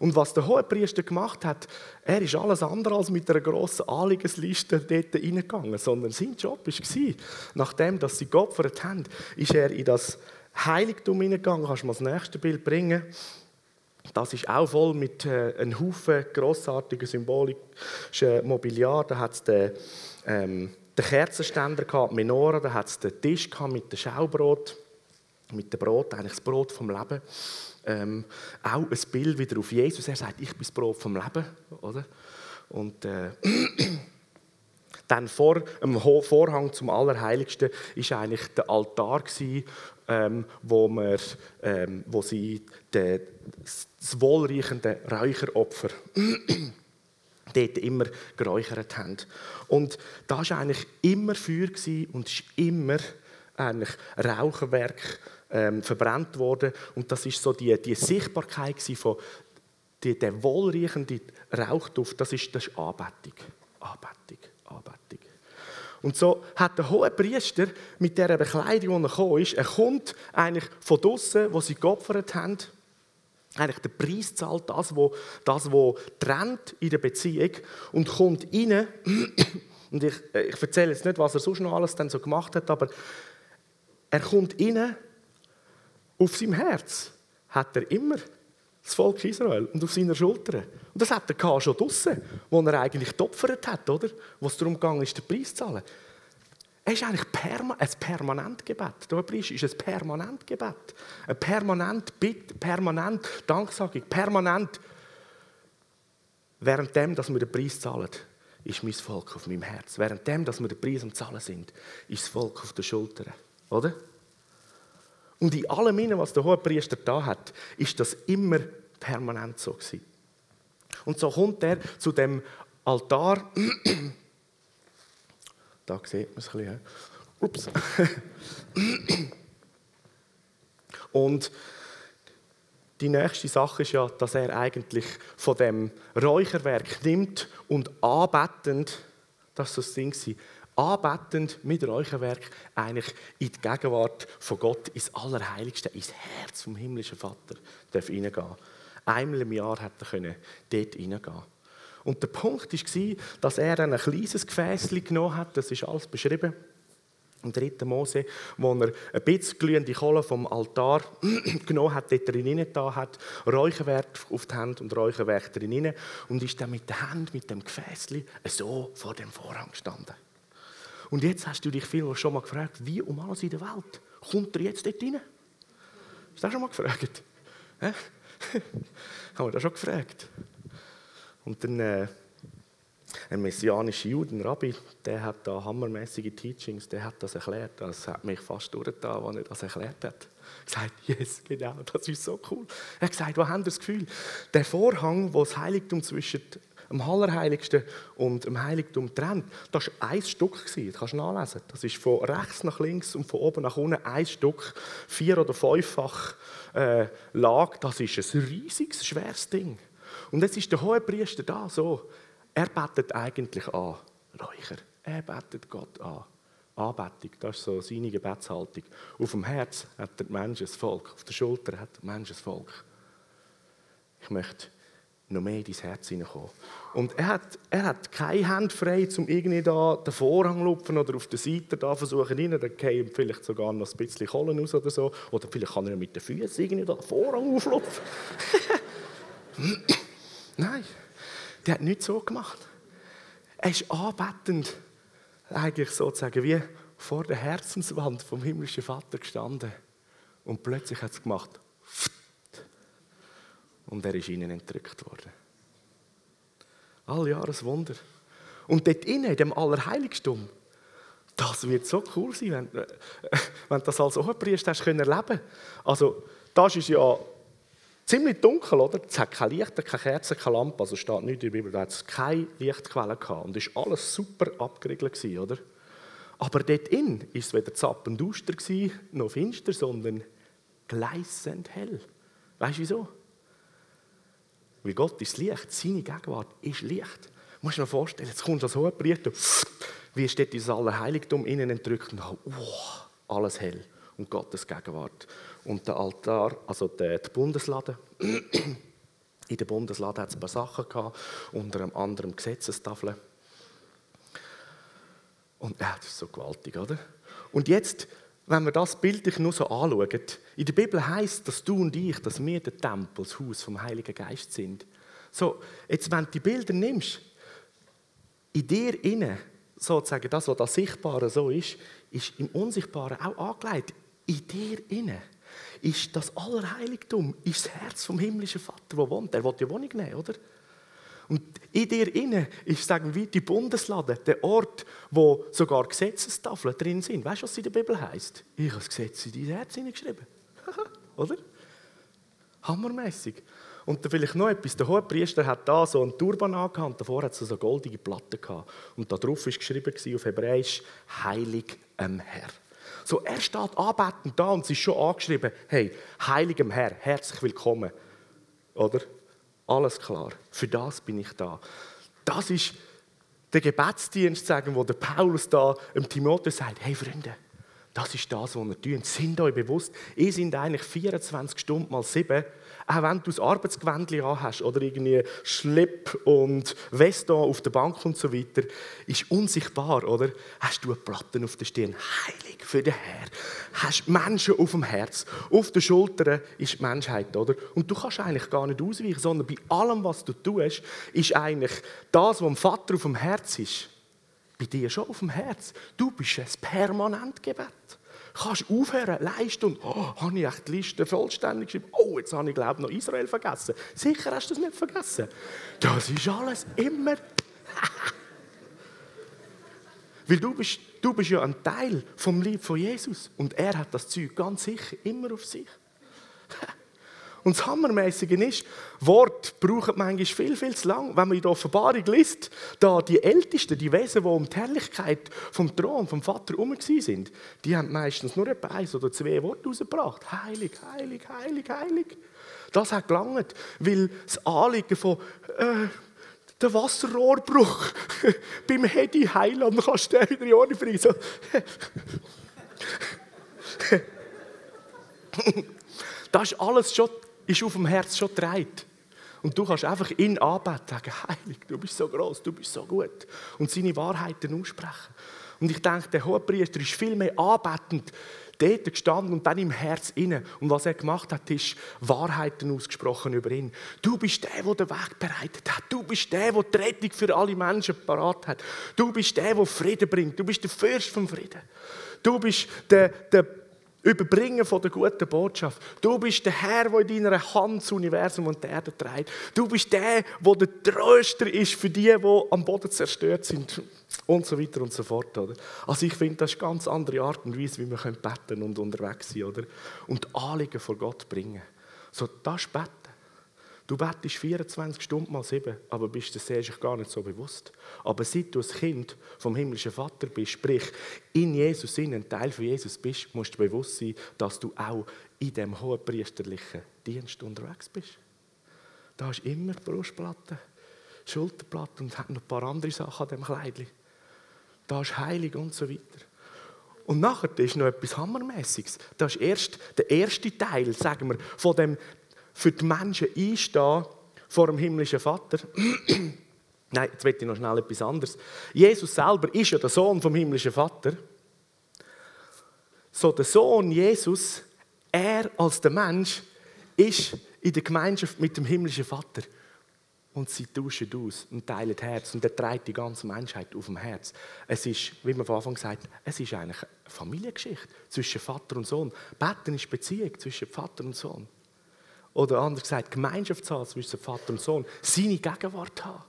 Speaker 1: Und was der Hohepriester gemacht hat, er ist alles andere als mit einer grossen Anliegensliste dort reingegangen, sondern sein Job war, nachdem dass sie geopfert haben, ist er in das Heiligtum hineingegangen. Kannst du mal das nächste Bild bringen? Das ist auch voll mit äh, einem Haufen grossartiger symbolischen Mobiliar. Da hat es den, ähm, den Kerzenständer die Menorah, da hat es den Tisch mit dem Schaubrot, mit dem Brot, eigentlich das Brot vom Leben. Ähm, auch ein Bild wieder auf Jesus. Er sagt, ich bin das Brot vom Leben, oder? Und äh, dann vor dem Vorhang zum Allerheiligsten ist eigentlich der Altar gewesen, ähm, wo, wir, ähm, wo sie de, das wohlriechende Räucheropfer dort immer geräuchert haben. Und da war eigentlich immer Feuer und ist immer eigentlich Rauchwerk ähm, verbrannt worden. Und das ist so die, die Sichtbarkeit von die, der wohlriechende Rauchduft. Das ist, das ist Anbetung. Anbetung, Anbetung. Und so hat der hohe Priester mit dieser Bekleidung, die er gekommen ist, er kommt eigentlich von draussen, wo sie geopfert haben, eigentlich der Preis zahlt, das, wo, das, wo trennt in der Beziehung und kommt rein. Und ich, ich erzähle jetzt nicht, was er sonst noch alles dann so gemacht hat, aber er kommt rein, auf seinem Herz hat er immer das Volk Israel und auf seiner Schulter. Und das hat er schon draussen, wo er eigentlich geopfert hat, oder? Wo es darum ging, ist den Preis zu zahlen. Es ist eigentlich perma ein Permanentgebet. Der Preis ist ein Permanentgebet. Ein permanent Bitte, permanent Danksagung, permanent. Währenddem, dass wir den Preis zahlen, ist mein Volk auf meinem Herz. Währenddem, dass wir den Preis am Zahlen sind, ist das Volk auf den Schultern. Oder? Und in allem, was der Hohepriester da hat, ist das immer permanent so gewesen. Und so kommt er zu dem Altar. da sieht man es ein bisschen. Ups. Und die nächste Sache ist ja, dass er eigentlich von dem Räucherwerk nimmt und anbetend, das ist das Ding, anbetend mit Räucherwerk eigentlich in die Gegenwart von Gott, ins Allerheiligste, ins Herz vom himmlischen Vater darf hineingehen. Einmal im Jahr hat er dort hineingehen. Und der Punkt war, dass er ein kleines Gefäß genommen hat, das ist alles beschrieben im 3. Mose, wo er ein bisschen glühende Kohle vom Altar genommen hat, dort drin da hat, Räucherwerk auf die Hand und Räucherwerk drin und ist dann mit der Hand, mit dem Gefäß so vor dem Vorhang gestanden. Und jetzt hast du dich viel schon mal gefragt, wie um alles in der Welt kommt er jetzt dort rein? Hast du das schon mal gefragt? Haben wir das schon gefragt? Und dann äh, ein messianischer Jude, ein Rabbi, der hat da hammermäßige Teachings, der hat das erklärt. Das hat mich fast durchgetan, als er das erklärt hat. Er hat gesagt, yes, genau, das ist so cool. Er hat gesagt, wo haben das Gefühl? Der Vorhang, wo das Heiligtum zwischen dem Allerheiligsten und dem Heiligtum trennt, das war ein Stück. Das kannst du nachlesen. Das ist von rechts nach links und von oben nach unten ein Stück, vier- oder fünffach äh, Lage. Das ist ein riesiges, schweres Ding. Und jetzt ist der hohe Priester da, so. Er betet eigentlich an, Räucher. Er betet Gott an. Anbetung, das ist so seine Gebetshaltung. Auf dem Herz hat der Mensch ein Volk, auf der Schulter hat der Mensch ein Volk. Ich möchte noch mehr in dein Herz hineinkommen. Und er hat, er hat keine Hände frei, um irgendwie da den Vorhang lupfen oder auf der Seite da versuchen rein. Dann gehen vielleicht sogar noch ein bisschen Kohlen raus oder so. Oder vielleicht kann er mit den Füßen irgendwie da den Vorhang auflupfen. Nein, der hat nichts so gemacht. Er ist anbetend, eigentlich sozusagen wie vor der Herzenswand vom himmlischen Vater gestanden. Und plötzlich hat es gemacht und er ist ihnen entrückt worden. All Jahres Wunder. Und dort innen, in dem Allerheiligtum, das wird so cool sein, wenn, äh, wenn das als Hohepriester hast können erleben. Also, das ist ja ziemlich dunkel, oder? Es hat kein Licht, keine Kerze, keine Lampe, also steht nichts in der Bibel, da hat es keine Lichtquelle gehabt und war alles super abgeriegelt, oder? Aber dort innen war es weder zapp und duster, noch finster, sondern gleißend hell. Weißt du wieso? Weil Gott ist Licht, seine Gegenwart ist Licht. Du musst dir vorstellen, jetzt kommt das hohe Priester, wie steht dieses Allerheiligtum innen entrückt und oh, alles hell und Gottes Gegenwart. Und der Altar, also die, die Bundeslade, in der Bundeslade hat es ein paar Sachen gehabt, unter anderem Gesetzestafeln. Und ja, das ist so gewaltig, oder? Und jetzt wenn wir das bildlich nur so anschauen, in der Bibel heißt, dass du und ich, dass wir der Tempel, das Haus vom Heiligen Geist sind. So, jetzt, wenn du die Bilder nimmst, in dir inne, sozusagen das, was das Sichtbare so ist, ist im Unsichtbaren auch angelegt. In dir inne ist das Allerheiligtum, ist das Herz vom himmlischen Vater, wo wohnt. Er will die Wohnung nehmen, oder? Und in dir inne ist, sagen wir, die Bundeslade, der Ort, wo sogar Gesetzestafeln drin sind. Weißt du, was in der Bibel heißt? Ich habe das Gesetz in dein Herz hineingeschrieben. Oder? Hammermäßig. Und dann vielleicht noch etwas. Der Hohepriester hat da so einen Turban angehabt davor hat es so goldige Platten gehabt. Und da drauf war geschrieben auf Hebräisch, Heilig am Herr. So, er steht anbetend da und es ist schon angeschrieben, hey, heiligem Herr, herzlich willkommen. Oder? Alles klar. Für das bin ich da. Das ist den Gebetsdienst sagen, wo der Paulus da im Timotheus sagt, hey Freunde, das ist das, was ihr tut. Sind euch bewusst, ihr seid eigentlich 24 Stunden mal 7 auch wenn du das Arbeitsgewändchen hast oder irgendwie Schlipp und Weste auf der Bank und so weiter, ist unsichtbar, oder? Hast du eine Platte auf der Stirn, heilig für den Herr. Hast Menschen auf dem Herz, auf den Schultern ist die Menschheit, oder? Und du kannst eigentlich gar nicht ausweichen, sondern bei allem, was du tust, ist eigentlich das, was dem Vater auf dem Herz ist, bei dir schon auf dem Herz. Du bist ein permanent Gebet. Kannst du aufhören, und oh, habe ich echt die Liste vollständig geschrieben? Oh, jetzt habe ich glaube noch Israel vergessen. Sicher hast du es nicht vergessen. Das ist alles immer. Weil du bist, du bist ja ein Teil vom Lieb von Jesus und er hat das Zeug ganz sicher immer auf sich. Und das Hammermäßige ist, Wort brauchen manchmal viel, viel zu lang. Wenn man in der Offenbarung liest, da die Ältesten, die Wesen, die um die Herrlichkeit vom Thron, vom Vater herum sind, die haben meistens nur etwa eins oder zwei Worte rausgebracht. Heilig, heilig, heilig, heilig. Das hat gelangt, weil das Anliegen von äh, der Wasserrohrbruch beim Hedi Heiland kannst du wieder in Ordnung bringen. So. das ist alles schon ist auf dem Herz schon gedreht. Und du kannst einfach ihn anbeten, sagen, heilig, du bist so groß, du bist so gut. Und seine Wahrheiten aussprechen. Und ich denke, der Hohepriester ist viel mehr anbetend dort gestanden und dann im Herz inne. Und was er gemacht hat, ist Wahrheiten ausgesprochen über ihn. Du bist der, der den Weg bereitet hat. Du bist der, der die Rettung für alle Menschen parat hat. Du bist der, der Frieden bringt. Du bist der Fürst vom Frieden. Du bist der, der Überbringen von der guten Botschaft. Du bist der Herr, der in deiner Hand das Universum und die Erde trägt. Du bist der, der der Tröster ist für die, die am Boden zerstört sind. Und so weiter und so fort. Oder? Also ich finde, das ist eine ganz andere Art und Weise, wie wir beten und unterwegs sein oder? Und Anliegen vor Gott bringen. So, das ist. Du bettest 24 Stunden mal sieben, aber bist dir sehr gar nicht so bewusst. Aber seit du ein Kind vom himmlischen Vater bist, sprich in Jesus Sinn ein Teil von Jesus bist, musst du bewusst sein, dass du auch in dem hohenpriesterlichen Dienst unterwegs bist. Da hast du immer Brustplatte, Schulterplatte und noch ein paar andere Sachen an dem Kleidchen. Da ist heilig und so weiter. Und nachher ist noch etwas Hammermäßiges. Das ist erst der erste Teil, sagen wir, von dem für die Menschen einstehen vor dem himmlischen Vater. Nein, jetzt will ich noch schnell etwas anderes. Jesus selber ist ja der Sohn vom himmlischen Vater. So der Sohn Jesus, er als der Mensch, ist in der Gemeinschaft mit dem himmlischen Vater. Und sie tauschen aus und teilen Herz. Und er trägt die ganze Menschheit auf dem Herz. Es ist, wie man von Anfang gesagt es ist eigentlich eine Familiengeschichte zwischen Vater und Sohn. Beten ist Beziehung zwischen Vater und Sohn. Oder anders gesagt, Gemeinschaft haben zwischen Vater und Sohn. Seine Gegenwart haben.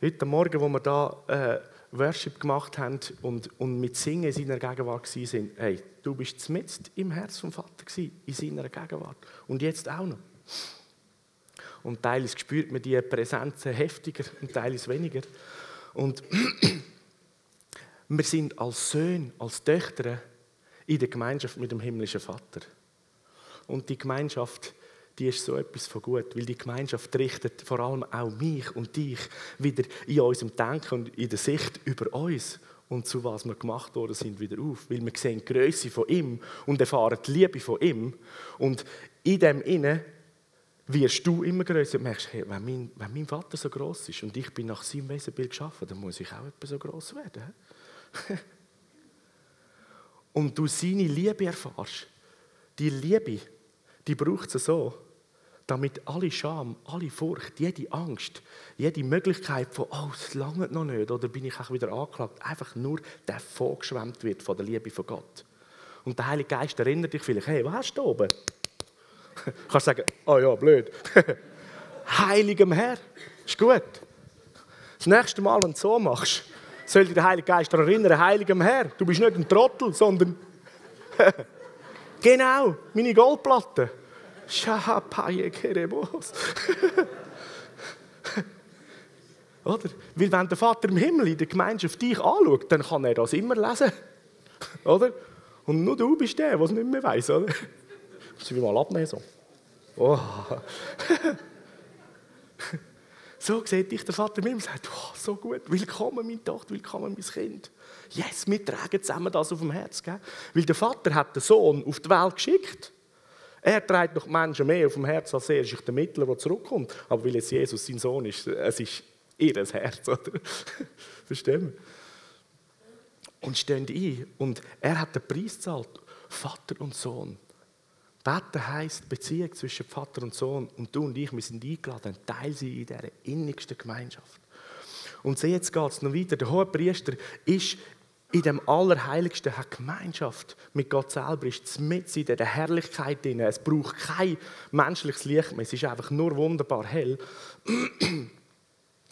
Speaker 1: Heute Morgen, wo wir da äh, Worship gemacht haben und, und mit Singen in seiner Gegenwart waren, hey, du bist mitten im Herz vom Vater gewesen, in seiner Gegenwart. Und jetzt auch noch. Und teils spürt man die Präsenz heftiger und teils weniger. Und wir sind als Söhne, als Töchter in der Gemeinschaft mit dem himmlischen Vater. Und die Gemeinschaft, die ist so etwas von gut, weil die Gemeinschaft richtet vor allem auch mich und dich wieder in unserem Denken und in der Sicht über uns und zu was wir gemacht worden sind wieder auf, weil wir sehen die Größe von ihm und erfahren die Liebe von ihm. Und in dem inne wirst du immer größer und merkst, hey, wenn, mein, wenn mein Vater so groß ist und ich bin nach seinem Wesenbild geschaffen, dann muss ich auch etwas so groß werden. und du seine Liebe erfährst, die Liebe, die braucht es so, damit alle Scham, alle Furcht, jede Angst, jede Möglichkeit von, oh, es lange noch nicht, oder bin ich auch wieder angeklagt, einfach nur der vorgeschwemmt wird von der Liebe von Gott. Und der Heilige Geist erinnert dich vielleicht, hey, was hast du oben? Kannst sagen, oh ja, blöd. Heiligem Herr, ist gut. Das nächste Mal, wenn du so machst, soll dich der Heilige Geist erinnern, Heiligem Herr, du bist nicht ein Trottel, sondern Genau, meine Goldplatte. Oder? Weil wenn der Vater im Himmel in der Gemeinschaft dich anschaut, dann kann er das immer lesen. Oder? Und nur du bist der, der es nicht mehr weiß, oder? Muss ich mal abnehmen so. Oh. So sieht dich der Vater mir und sagt, oh, so gut, willkommen meine Tochter, willkommen mein Kind. Yes, wir tragen zusammen das auf dem Herz. Gell? Weil der Vater hat den Sohn auf die Welt geschickt. Er trägt noch Menschen mehr auf dem Herz als er ist der Mittler, der zurückkommt. Aber weil jetzt Jesus sein Sohn ist, es ist ihr Herz, oder? Verstehen wir? Und stehen ein. Und er hat den Preis gezahlt. Vater und Sohn. Beten heisst Beziehung zwischen Vater und Sohn. Und du und ich, wir sind eingeladen, ein Teil sein in dieser innigsten Gemeinschaft. Und so jetzt geht es noch weiter. Der hohe Priester ist in dem Allerheiligsten, hat Gemeinschaft mit Gott selber, ist mit in der Herrlichkeit drin. Es braucht kein menschliches Licht mehr, es ist einfach nur wunderbar hell.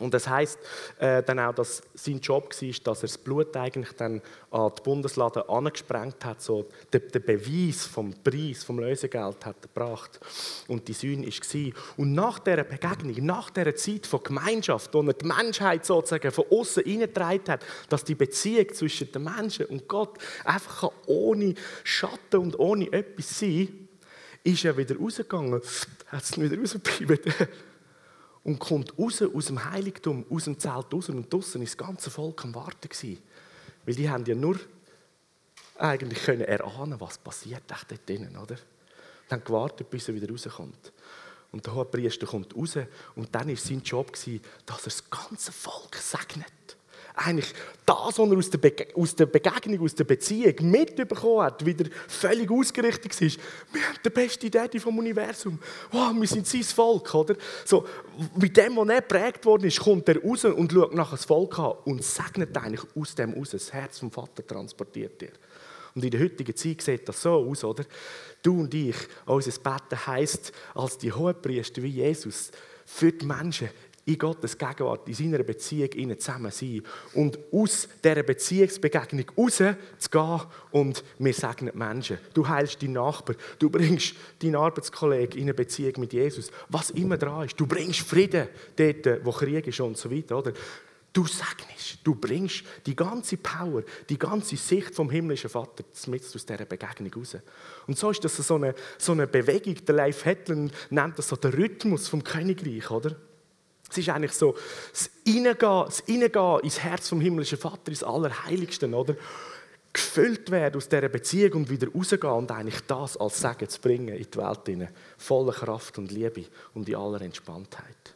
Speaker 1: Und das heißt äh, dann auch, dass sein Job war, dass er das Blut eigentlich dann an die Bundeslade angesprengt hat, so den, den, Beweis vom Preis, vom Lösegeld hat gebracht. Und die Sühne war. Und nach dieser Begegnung, nach dieser Zeit von Gemeinschaft, wo er die Menschheit sozusagen von außen hineingetragen hat, dass die Beziehung zwischen den Menschen und Gott einfach ohne Schatten und ohne etwas sein ist er wieder rausgegangen, hat es wieder rausgeblieben und kommt raus aus dem Heiligtum, aus dem Zelt raus und draußen ist das ganze Volk am Warten gewesen. Weil die haben ja nur eigentlich können erahnen, was passiert dort drinnen, oder? Die haben gewartet, bis er wieder rauskommt. Und der Hohepriester kommt raus und dann war sein Job, dass er das ganze Volk segnet eigentlich das, was er aus der, aus der Begegnung, aus der Beziehung mitbekommen hat, wieder völlig ausgerichtet ist. Wir haben die beste Idee vom Universum. Wow, wir sind sein Volk, oder? So, mit dem, was er prägt worden ist, kommt er raus und schaut nach das Volk an und segnet eigentlich aus dem raus. Das Herz vom Vater transportiert er. Und in der heutigen Zeit sieht das so aus, oder? Du und ich, unser Betten heisst, als die Hohepriester wie Jesus, für die Menschen in Gottes Gegenwart, in seiner Beziehung ihnen zusammen sein und aus dieser Beziehungsbegegnung raus zu gehen und wir segnen Menschen. Du heilst deinen Nachbar, du bringst deinen Arbeitskollegen in eine Beziehung mit Jesus, was immer dran ist. Du bringst Frieden dort, wo Krieg ist und so weiter, oder? Du segnest, du bringst die ganze Power, die ganze Sicht vom himmlischen Vater mit aus dieser Begegnung raus. Und so ist das so eine, so eine Bewegung, der Leif Hetland nennt das so der Rhythmus vom Königreich, oder? Es ist eigentlich so das Hineingehen, das Hineingehen ins Herz vom himmlischen Vater, ins Allerheiligsten, oder? Gefüllt werden aus dieser Beziehung und wieder rausgehen und eigentlich das als Segen zu bringen in die Welt hinein. Voller Kraft und Liebe und in aller Entspanntheit.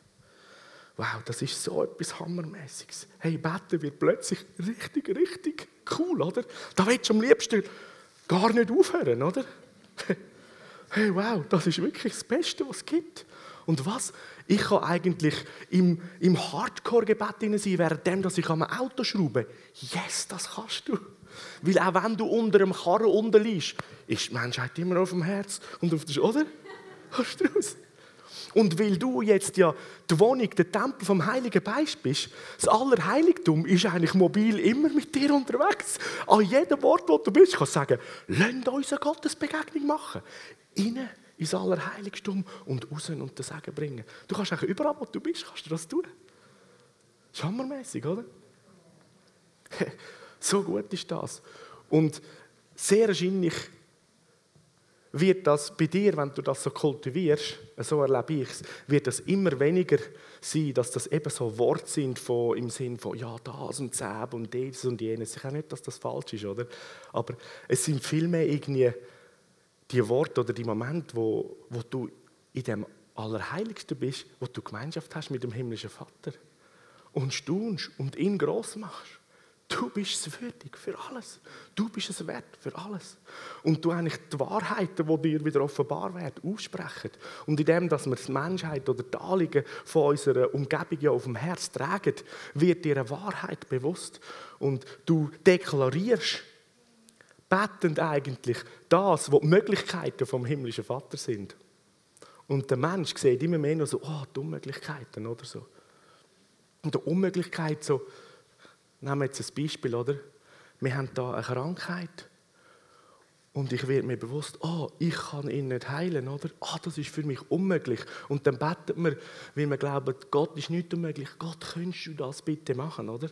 Speaker 1: Wow, das ist so etwas Hammermäßiges. Hey, beten wird plötzlich richtig, richtig cool, oder? Da willst du am liebsten gar nicht aufhören, oder? Hey, wow, das ist wirklich das Beste, was es gibt. Und was? Ich kann eigentlich im, im Hardcore-Gebet sein, während ich am Auto schraube. Yes, das kannst du. Weil auch wenn du unter einem Karren unten liegst, ist die Menschheit immer auf dem Herz und auf der oder? Hast du raus? Und weil du jetzt ja die Wohnung, der Tempel vom Heiligen Geist bist, das Allerheiligtum ist eigentlich mobil immer mit dir unterwegs. An jedem Ort, wo du bist, kannst du sagen, lasst uns eine Gottesbegegnung machen. Innen ins Allerheiligtum und raus und das Segen bringen. Du kannst eigentlich überall, wo du bist, kannst du das tun. Das ist hammermäßig, oder? so gut ist das. Und sehr wahrscheinlich wird das bei dir, wenn du das so kultivierst, so erlebe ich es, wird das immer weniger sein, dass das eben so Worte sind von, im Sinn von ja, das und das und dieses und jenes. Ich weiß nicht, dass das falsch ist, oder? Aber es sind vielmehr irgendwie die Worte oder die Momente, wo, wo du in dem Allerheiligsten bist, wo du Gemeinschaft hast mit dem himmlischen Vater und staunst und ihn groß machst. Du bist es würdig für alles. Du bist es wert für alles. Und du eigentlich die Wahrheiten, die dir wieder offenbar werden, aussprechen. Und in dem, dass wir die Menschheit oder die Anliegen von unserer Umgebung ja auf dem Herz tragen, wird dir eine Wahrheit bewusst. Und du deklarierst betend eigentlich das, was die Möglichkeiten vom himmlischen Vater sind. Und der Mensch sieht immer mehr noch so, oh, die Unmöglichkeiten oder so. Und die Unmöglichkeit so, nehmen wir jetzt ein Beispiel, oder? Wir haben da eine Krankheit und ich werde mir bewusst, oh, ich kann ihn nicht heilen, oder? Oh, das ist für mich unmöglich. Und dann betet man, weil man glaubt, Gott ist nicht unmöglich. Gott, könntest du das bitte machen, oder?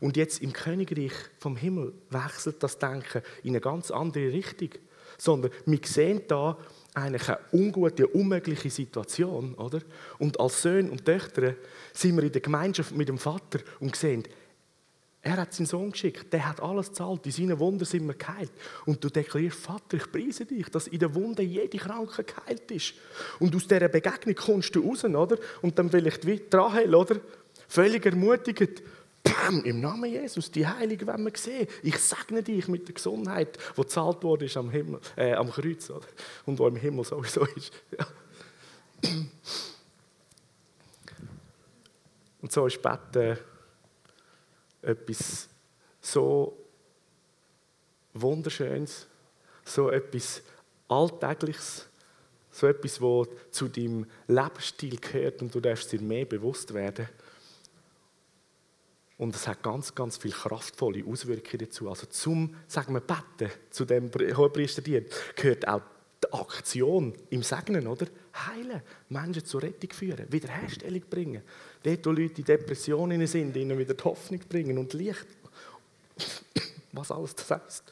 Speaker 1: Und jetzt im Königreich vom Himmel wechselt das Denken in eine ganz andere Richtung. Sondern wir sehen da eigentlich eine ungute, unmögliche Situation, oder? Und als Söhne und Töchter sind wir in der Gemeinschaft mit dem Vater und sehen, er hat seinen Sohn geschickt, der hat alles zahlt, in seinen Wunden sind wir geheilt. Und du deklarierst, Vater, ich preise dich, dass in den Wunden jede Kranke geheilt ist. Und aus dieser Begegnung kommst du raus, oder? Und dann vielleicht wie Rahel, oder? Völlig ermutigend. Bam, im Namen Jesus, die Heilige wenn wir sehen. Ich segne dich mit der Gesundheit, die gezahlt wurde am, Himmel, äh, am Kreuz, oder? Und wo im Himmel sowieso ist. Ja. Und so ist Betten etwas so Wunderschönes, so etwas Alltägliches, so etwas, was zu deinem Lebensstil gehört und du darfst dir mehr bewusst werden. Und es hat ganz, ganz viele kraftvolle Auswirkungen dazu. Also zum, sagen wir, Betten, zu dem Hohepriesterdienst, gehört auch die Aktion im Segnen, oder? Heilen, Menschen zur Rettung führen, Wiederherstellung bringen. Dort, wo Leute in Depressionen sind, ihnen wieder die Hoffnung bringen und Licht. Was alles das heisst.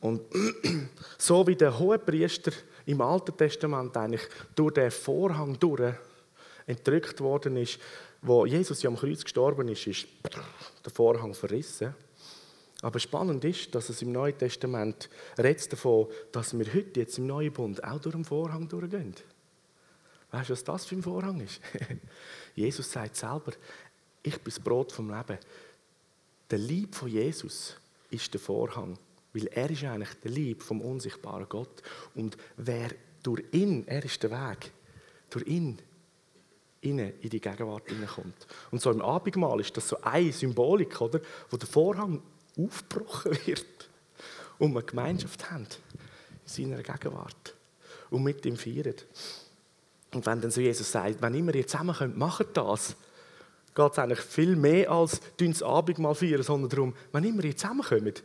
Speaker 1: Und so wie der Hohepriester im Alten Testament eigentlich durch den Vorhang durch entrückt worden ist, wo Jesus ja am Kreuz gestorben ist, ist der Vorhang verrissen. Aber spannend ist, dass es im Neuen Testament redet davon, dass wir heute jetzt im Neuen Bund auch durch den Vorhang durchgehen. Weißt du, was das für ein Vorhang ist? Jesus sagt selber, ich bin das Brot vom Leben. Der Lieb von Jesus ist der Vorhang, weil er ist eigentlich der Lieb vom unsichtbaren Gott. Und wer durch ihn, er ist der Weg, durch ihn in die Gegenwart hineinkommt. Und so im Abendmahl ist das so eine Symbolik, oder, wo der Vorhang aufgebrochen wird und wir Gemeinschaft haben in seiner Gegenwart und mit ihm feiern. Und wenn dann so Jesus sagt, wenn immer ihr zusammen könnt, macht das, geht es eigentlich viel mehr als das Abendmahl feiern, sondern darum, wenn immer ihr zusammenkommt,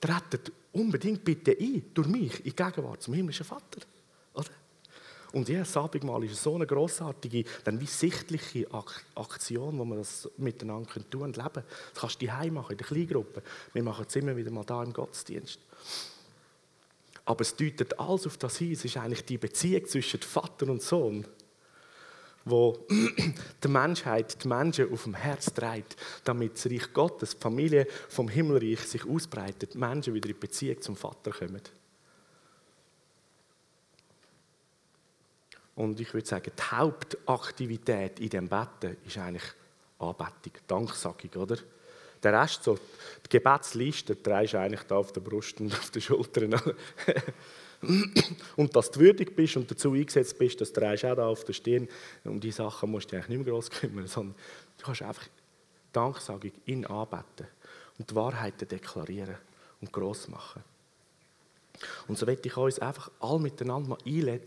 Speaker 1: tretet unbedingt bitte ein, durch mich, in die Gegenwart zum himmlischen Vater. Oder? Und ja, das Abendmahl ist so eine grossartige, dann wie sichtliche Aktion, wo man das miteinander tun und leben Das kannst du daheim machen, in der Kleingruppe. Wir machen es immer wieder mal da im Gottesdienst. Aber es deutet alles auf das hin. Es ist eigentlich die Beziehung zwischen Vater und Sohn, wo die Menschheit, die Menschen auf dem Herz trägt, damit das Reich Gottes, die Familie vom Himmelreich sich ausbreitet, die Menschen wieder in Beziehung zum Vater kommen. Und ich würde sagen, die Hauptaktivität in diesem Betten ist eigentlich Anbetung, Danksagung, oder? Der Rest, so, die Gebetsliste, trägst du eigentlich da auf der Brust und auf den Schultern. Und dass du würdig bist und dazu eingesetzt bist, das trägst du auch da auf der Stirn. Um diese Sachen musst du dich nicht mehr groß kümmern, sondern du kannst einfach Danksagung in anbeten und die Wahrheiten deklarieren und groß machen. Und so möchte ich uns einfach alle miteinander mal äh,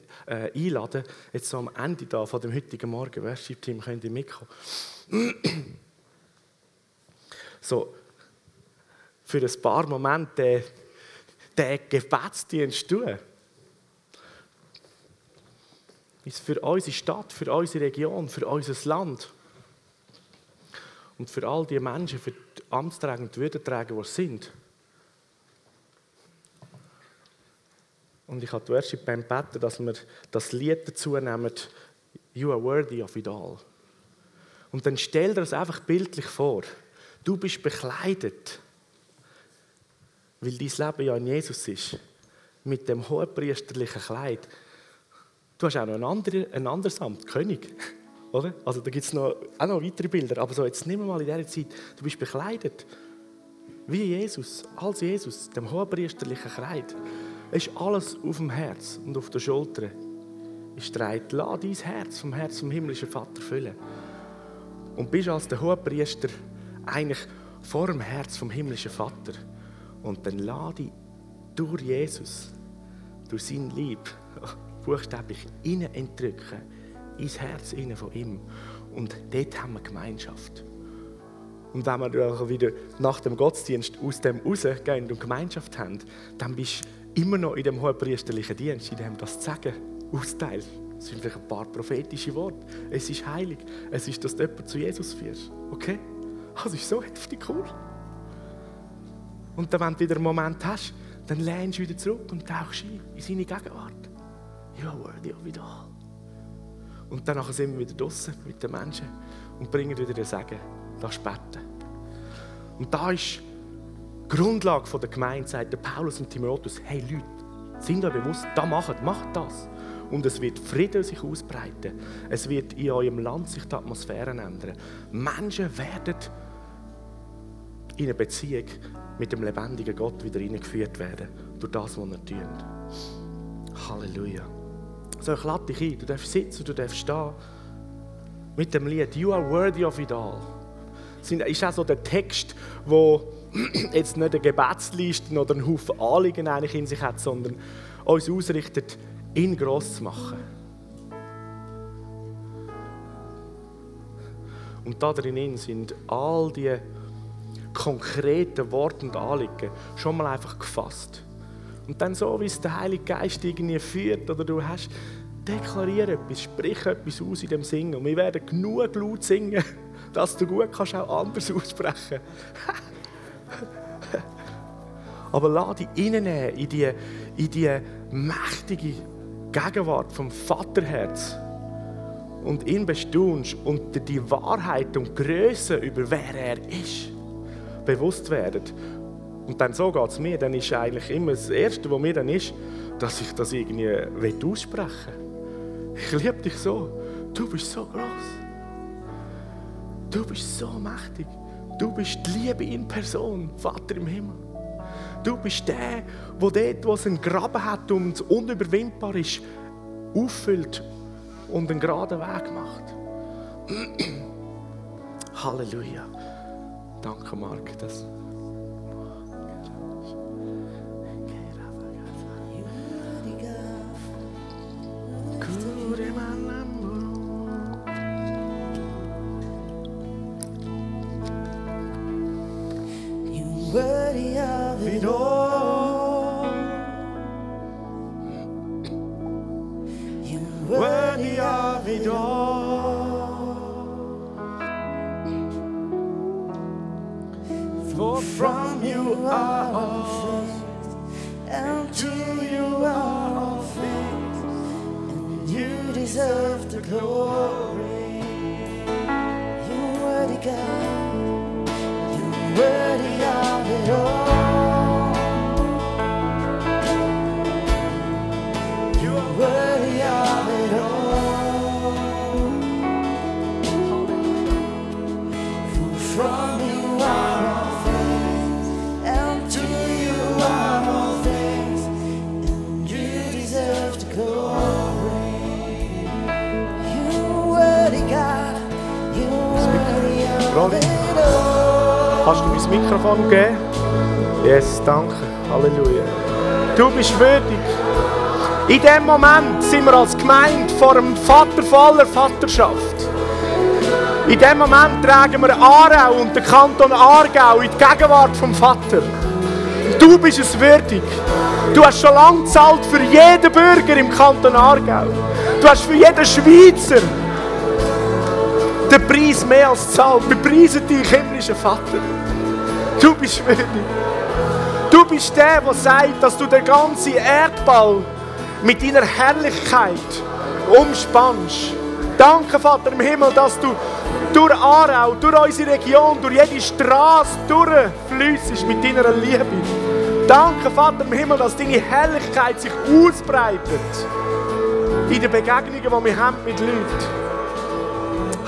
Speaker 1: einladen, jetzt so am Ende da von dem heutigen Morgen, Worship-Team, könnt ihr mitkommen. so, für ein paar Momente den Gebetsdienst tun. Ist für unsere Stadt, für unsere Region, für unser Land. Und für all die Menschen, für die Amtsträger und Würdenträger, die es sind. Und ich habe die Worship beim Beten, dass wir das Lied dazu nehmen, You are worthy of it all. Und dann stell dir das einfach bildlich vor. Du bist bekleidet, weil dein Leben ja in Jesus ist, mit dem hohenpriesterlichen Kleid. Du hast auch noch ein, anderes, ein anderes Amt, König. Oder? Also da gibt es noch, auch noch weitere Bilder. Aber so jetzt nimm mal in dieser Zeit, du bist bekleidet wie Jesus, als Jesus, dem hohenpriesterlichen Kleid. Es ist alles auf dem Herz und auf der Schulter. Ist dreit, lass dein Herz vom Herz vom himmlischen Vater füllen. Und bist als der Hohepriester eigentlich vor dem Herz vom himmlischen Vater. Und dann lass dich durch Jesus, durch sein Lieb, buchstäblich innen entrücken, ins Herz innen von ihm. Und dort haben wir Gemeinschaft. Und wenn wir wieder nach dem Gottesdienst aus dem rausgehen und Gemeinschaft haben, dann bist du immer noch in dem hohepriesterlichen Dienst, in dem das sagen, austeilt. Es sind vielleicht ein paar prophetische Worte. Es ist heilig. Es ist, dass du jemanden zu Jesus führst. Okay? Das ist so heftig cool. Und dann, wenn du wieder einen Moment hast, dann lehnst du wieder zurück und tauchst ein in seine Gegenwart. You are worthy of it all. Und dann sind wir wieder draußen mit den Menschen und bringen wieder den Segen. Das Beten. Und da ist die Grundlage der Gemeinde, sagt der Paulus und Timotheus, hey Leute, sind euch bewusst, da macht, macht das. Und es wird Frieden sich ausbreiten. Es wird in eurem Land sich die Atmosphäre ändern. Menschen werden in eine Beziehung mit dem lebendigen Gott wieder hineingeführt werden. Durch das, was er tut. Halleluja. So, ich lade dich ein. Du darfst sitzen, du darfst stehen. Mit dem Lied You are worthy of it all. Das ist auch so der Text, wo jetzt nicht eine Gebetsliste oder einen Haufen Anliegen eigentlich in sich hat, sondern uns ausrichtet, ihn gross zu machen. Und da drin sind all die konkreten Worte und Anliegen schon mal einfach gefasst. Und dann so, wie es der Heilige Geist irgendwie führt, oder du hast, deklariere etwas, sprich etwas aus in dem Singen. Und wir werden genug laut singen, dass du gut kannst auch anders aussprechen. Aber lass dich reinnehmen in die, in die mächtige Gegenwart vom Vaterherz und ihn bestaunst und die Wahrheit und Größe über wer er ist bewusst werden. Und dann so geht es mir, dann ist eigentlich immer das Erste, was mir dann ist, dass ich das irgendwie aussprechen will. Ich liebe dich so. Du bist so groß. Du bist so mächtig. Du bist die Liebe in Person, Vater im Himmel. Du bist der, wo dort, wo es einen Graben hat und unüberwindbar ist, auffüllt und einen geraden Weg macht. Halleluja. Danke, Marc. Das
Speaker 2: worthy of it all. You're worthy of it all. From you are all things, and to you are all things, and you deserve the glory. You're worthy, God. You're worthy of it all. All.
Speaker 1: Kannst du das Mikrofon geben? Yes, danke. Halleluja. Du bist würdig. In dem Moment sind wir als Gemeinde vor dem Vater voller Vaterschaft. In dem Moment tragen wir Aarau und den Kanton Aargau in die Gegenwart vom Vater. Du bist es würdig. Du hast schon lange gezahlt für jeden Bürger im Kanton Aargau. Du hast für jeden Schweizer den Preis mehr als gezahlt. Wir preisen dich, himmlischer Vater. Du bist würdig. Du bist der, der sagt, dass du den ganzen Erdball mit deiner Herrlichkeit umspannst. Danke, Vater im Himmel, dass du durch Aarau, durch unsere Region, durch jede Straße durchfließt mit deiner Liebe. Danke, Vater im Himmel, dass deine Herrlichkeit sich ausbreitet in den Begegnungen, die wir haben mit Leuten.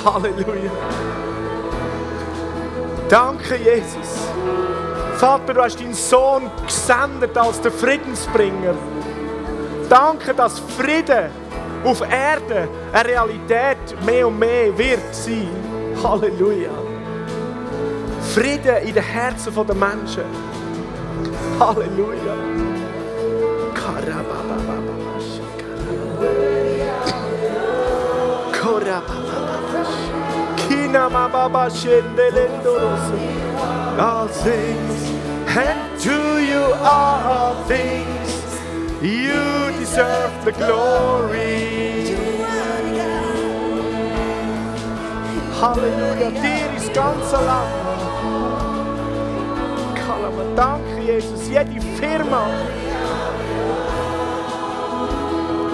Speaker 1: Halleluja. Danke, Jesus. Vater, du hast deinen Sohn gesendet als der Friedensbringer. Danke, dass Frieden auf Erde eine Realität mehr und mehr wird sein. Halleluja. Frieden in den Herzen der Menschen. Halleluja. Karababababasha, Korabababasha. All things, and to you all things. You deserve the glory. Halleluja, dir ist ganz allein. Shalama. Danke, Jesus. Jede Firma,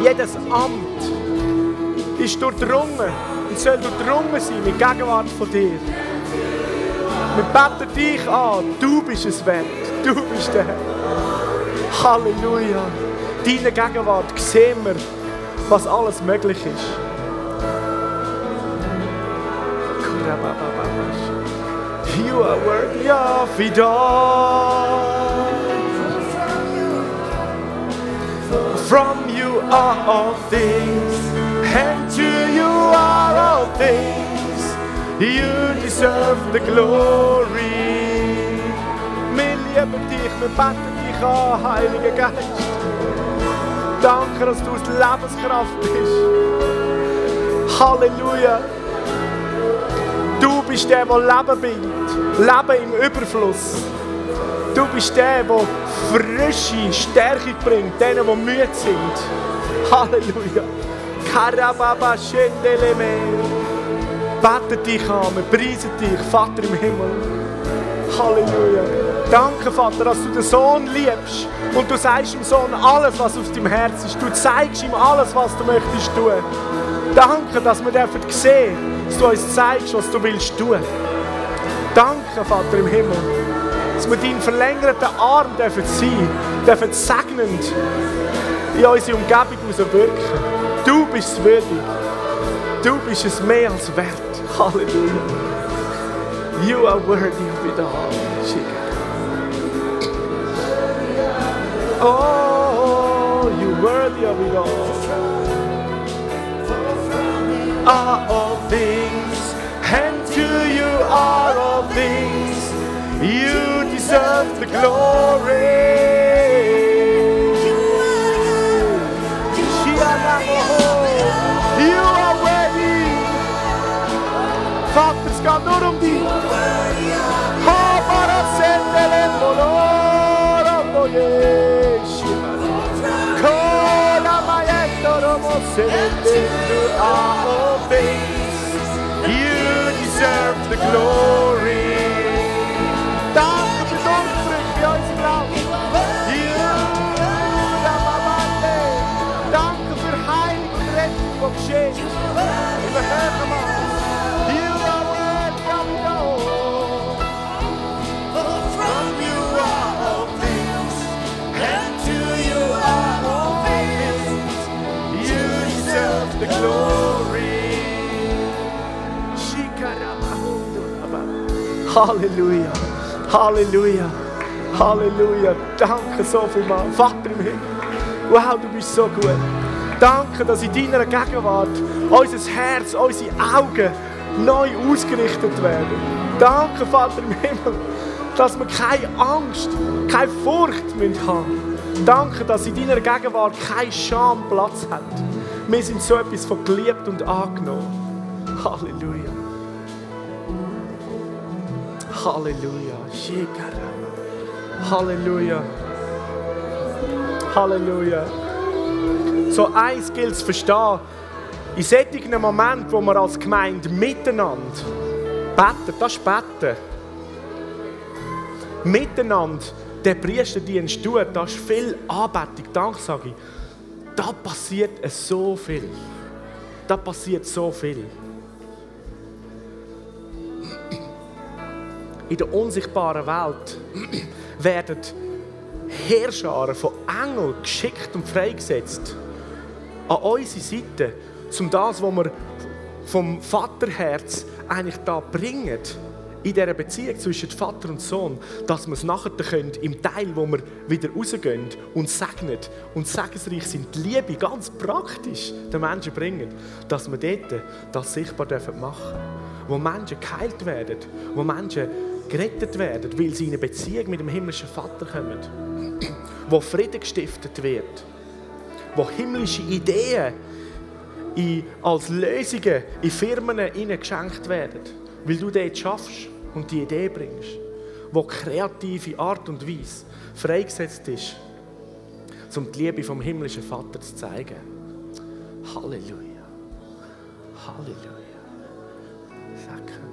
Speaker 1: jedes Amt ist durchdrungen und soll durchdrungen sein mit Gegenwart von dir. Wir beten dich an. Du bist es wert. Du bist der Herr. Halleluja. Deine Gegenwart sehen wir, was alles möglich ist. You are worthy of it all. From you are all things, things. You deserve the glory. Wir lieben dich, wir beten dich an, Heiliger Geist. Danke, dass du aus Lebenskraft bist. Halleluja. Du bist der, der Leben bringt. Leben im Überfluss. Du bist der, der frische Stärkung bringt, denen, die müde sind. Halleluja. Karababa Shendeleme. Bete dich an, wir preisen dich, Vater im Himmel. Halleluja. Danke, Vater, dass du den Sohn liebst und du sagst dem Sohn alles, was auf deinem Herz ist. Du zeigst ihm alles, was du möchtest tun. Danke, dass wir dürfen sehen, dass du uns zeigst, was du willst tun. Danke, Vater im Himmel, dass wir deinen verlängerten Arm dürfen sein, dürfen segnend in unsere Umgebung wirken. Du bist es würdig. Du bist es mehr als wert. Halleluja. You are worthy of it all. Oh, you're worthy of it all. Are all things, and to you are all things. You deserve the glory. Vater, es geht nur um dich. Habara sendele moloro moyeshi. Kola mayeto romo sende. You are all things. You deserve the glory. Danke für die Umbrüche in unserem Halleluja, Halleluja, Halleluja. Danke so vielmals, Vater im Himmel. Wow, du bist so gut. Danke, dass in deiner Gegenwart unser Herz, unsere Augen neu ausgerichtet werden. Danke, Vater im Himmel, dass wir keine Angst, keine Furcht müssen haben Danke, dass in deiner Gegenwart kein Scham Platz hat. Wir sind so etwas von geliebt und angenommen. Halleluja. Halleluja. Halleluja. Halleluja. So eins gilt es verstehen. In solchen Momenten, wo wir als Gemeinde miteinander beten, das ist beten. Miteinander den Priesterdienst tun, das ist viel Anbetung, Danksage. Da passiert so viel. Da passiert so viel. In der unsichtbaren Welt werden Heerscharen von Engeln geschickt und freigesetzt an unsere Seite, um das, was wir vom Vaterherz eigentlich da bringen, in dieser Beziehung zwischen Vater und Sohn, dass wir es nachher können, im Teil, wo wir wieder rausgehen und segnen und segensreich sind, die Liebe ganz praktisch den Menschen bringen, dass wir dort das sichtbar dürfen machen Wo Menschen geheilt werden, wo Menschen gerettet werden, weil sie in eine Beziehung mit dem himmlischen Vater kommen, wo Frieden gestiftet wird, wo himmlische Ideen in, als Lösungen in Firmen geschenkt werden, weil du dort schaffst und die Idee bringst, wo kreative Art und Weise freigesetzt ist, um die Liebe vom himmlischen Vater zu zeigen. Halleluja. Halleluja. Danke.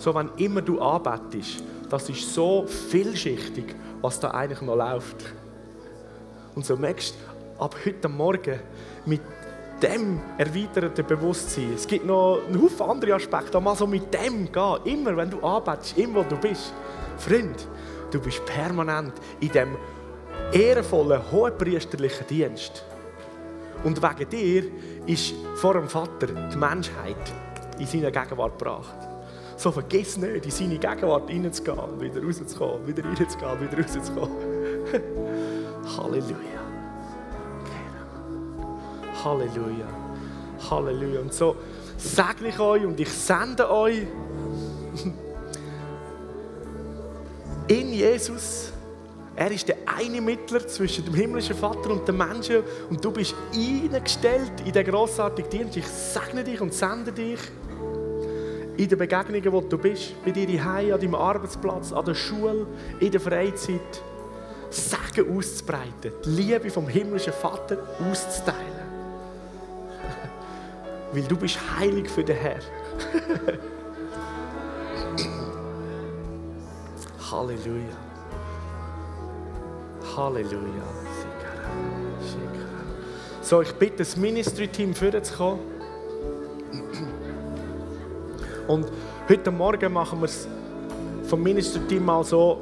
Speaker 1: So, wenn immer du anbetest, das ist so vielschichtig, was da eigentlich noch läuft. Und so merkst du, ab heute Morgen mit dem erweiterten Bewusstsein, es gibt noch einen Haufen andere Aspekte, aber mal so mit dem gehen, immer wenn du arbeitest, immer wo du bist. Freund, du bist permanent in dem ehrenvollen, hohenpriesterlichen Dienst. Und wegen dir ist vor dem Vater die Menschheit in seine Gegenwart gebracht. So vergiss nicht, in seine Gegenwart reinzugehen, wieder rauszukommen, wieder reinzugehen, wieder rauszukommen. Halleluja. Halleluja. Halleluja. Und so segne ich euch und ich sende euch in Jesus. Er ist der eine Mittler zwischen dem himmlischen Vater und den Menschen und du bist eingestellt in den grossartigen Dienst. Ich segne dich und sende dich in den Begegnungen, wo du bist, bei dir daheim, an deinem Arbeitsplatz, an der Schule, in der Freizeit. Segen auszubreiten, die Liebe vom himmlischen Vater auszuteilen. Weil du bist heilig für den Herr. Halleluja. Halleluja. So, ich bitte das Ministry-Team vorzukommen. Und heute Morgen machen wir es vom Ministry-Team mal so,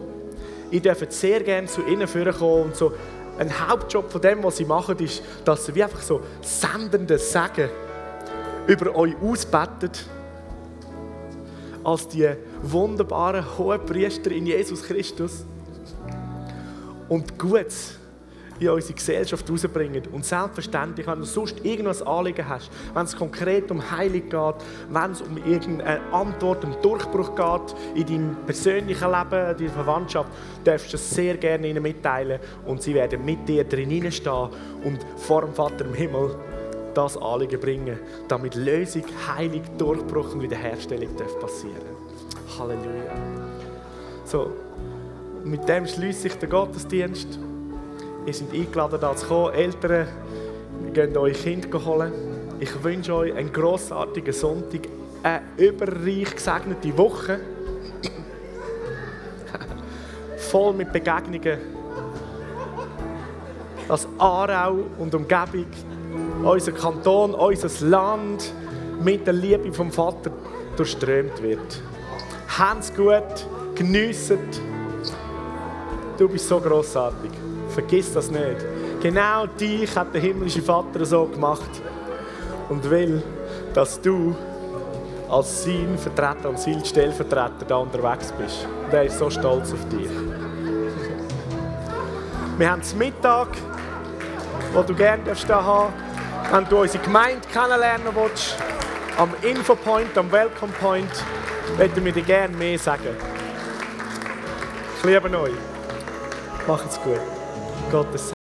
Speaker 1: ich darf sehr gerne zu ihnen kommen und so. Ein Hauptjob von dem, was sie machen, ist, dass sie wie einfach so sendende Sagen über euch ausbettet als die wunderbaren hohen Priester in Jesus Christus. Und Gutes in unsere Gesellschaft rausbringen. Und selbstverständlich, wenn du sonst irgendwas Anliegen hast, wenn es konkret um Heilung geht, wenn es um irgendeine Antwort, um Durchbruch geht in deinem persönlichen Leben, in deiner Verwandtschaft, darfst du das sehr gerne ihnen mitteilen und sie werden mit dir drin stehen und vor dem Vater im Himmel das Anliegen bringen, damit Lösung, Heilung, Durchbruch und Wiederherstellung passieren darf. Halleluja. So, mit dem schließe ich den Gottesdienst. Ihr seid eingeladen, da zu kommen. Eltern, wir gehen euch Kind holen. Ich wünsche euch einen grossartigen Sonntag, eine überreich gesegnete Woche. Voll mit Begegnungen. Dass Aarau und Umgebung, unser Kanton, unser Land mit der Liebe vom Vater durchströmt wird. Habt's gut, geniessen. Du bist so grossartig. Vergiss das nicht. Genau dich hat der himmlische Vater so gemacht und will, dass du als sein Vertreter und sein Stellvertreter da unterwegs bist. Und er ist so stolz auf dich. Wir haben den Mittag, wo du gerne darfst haben Wenn du unsere Gemeinde kennenlernen willst, am Infopoint, am Welcome Point, möchten wir dir gerne mehr sagen. Ich liebe euch. Macht's gut. Gottes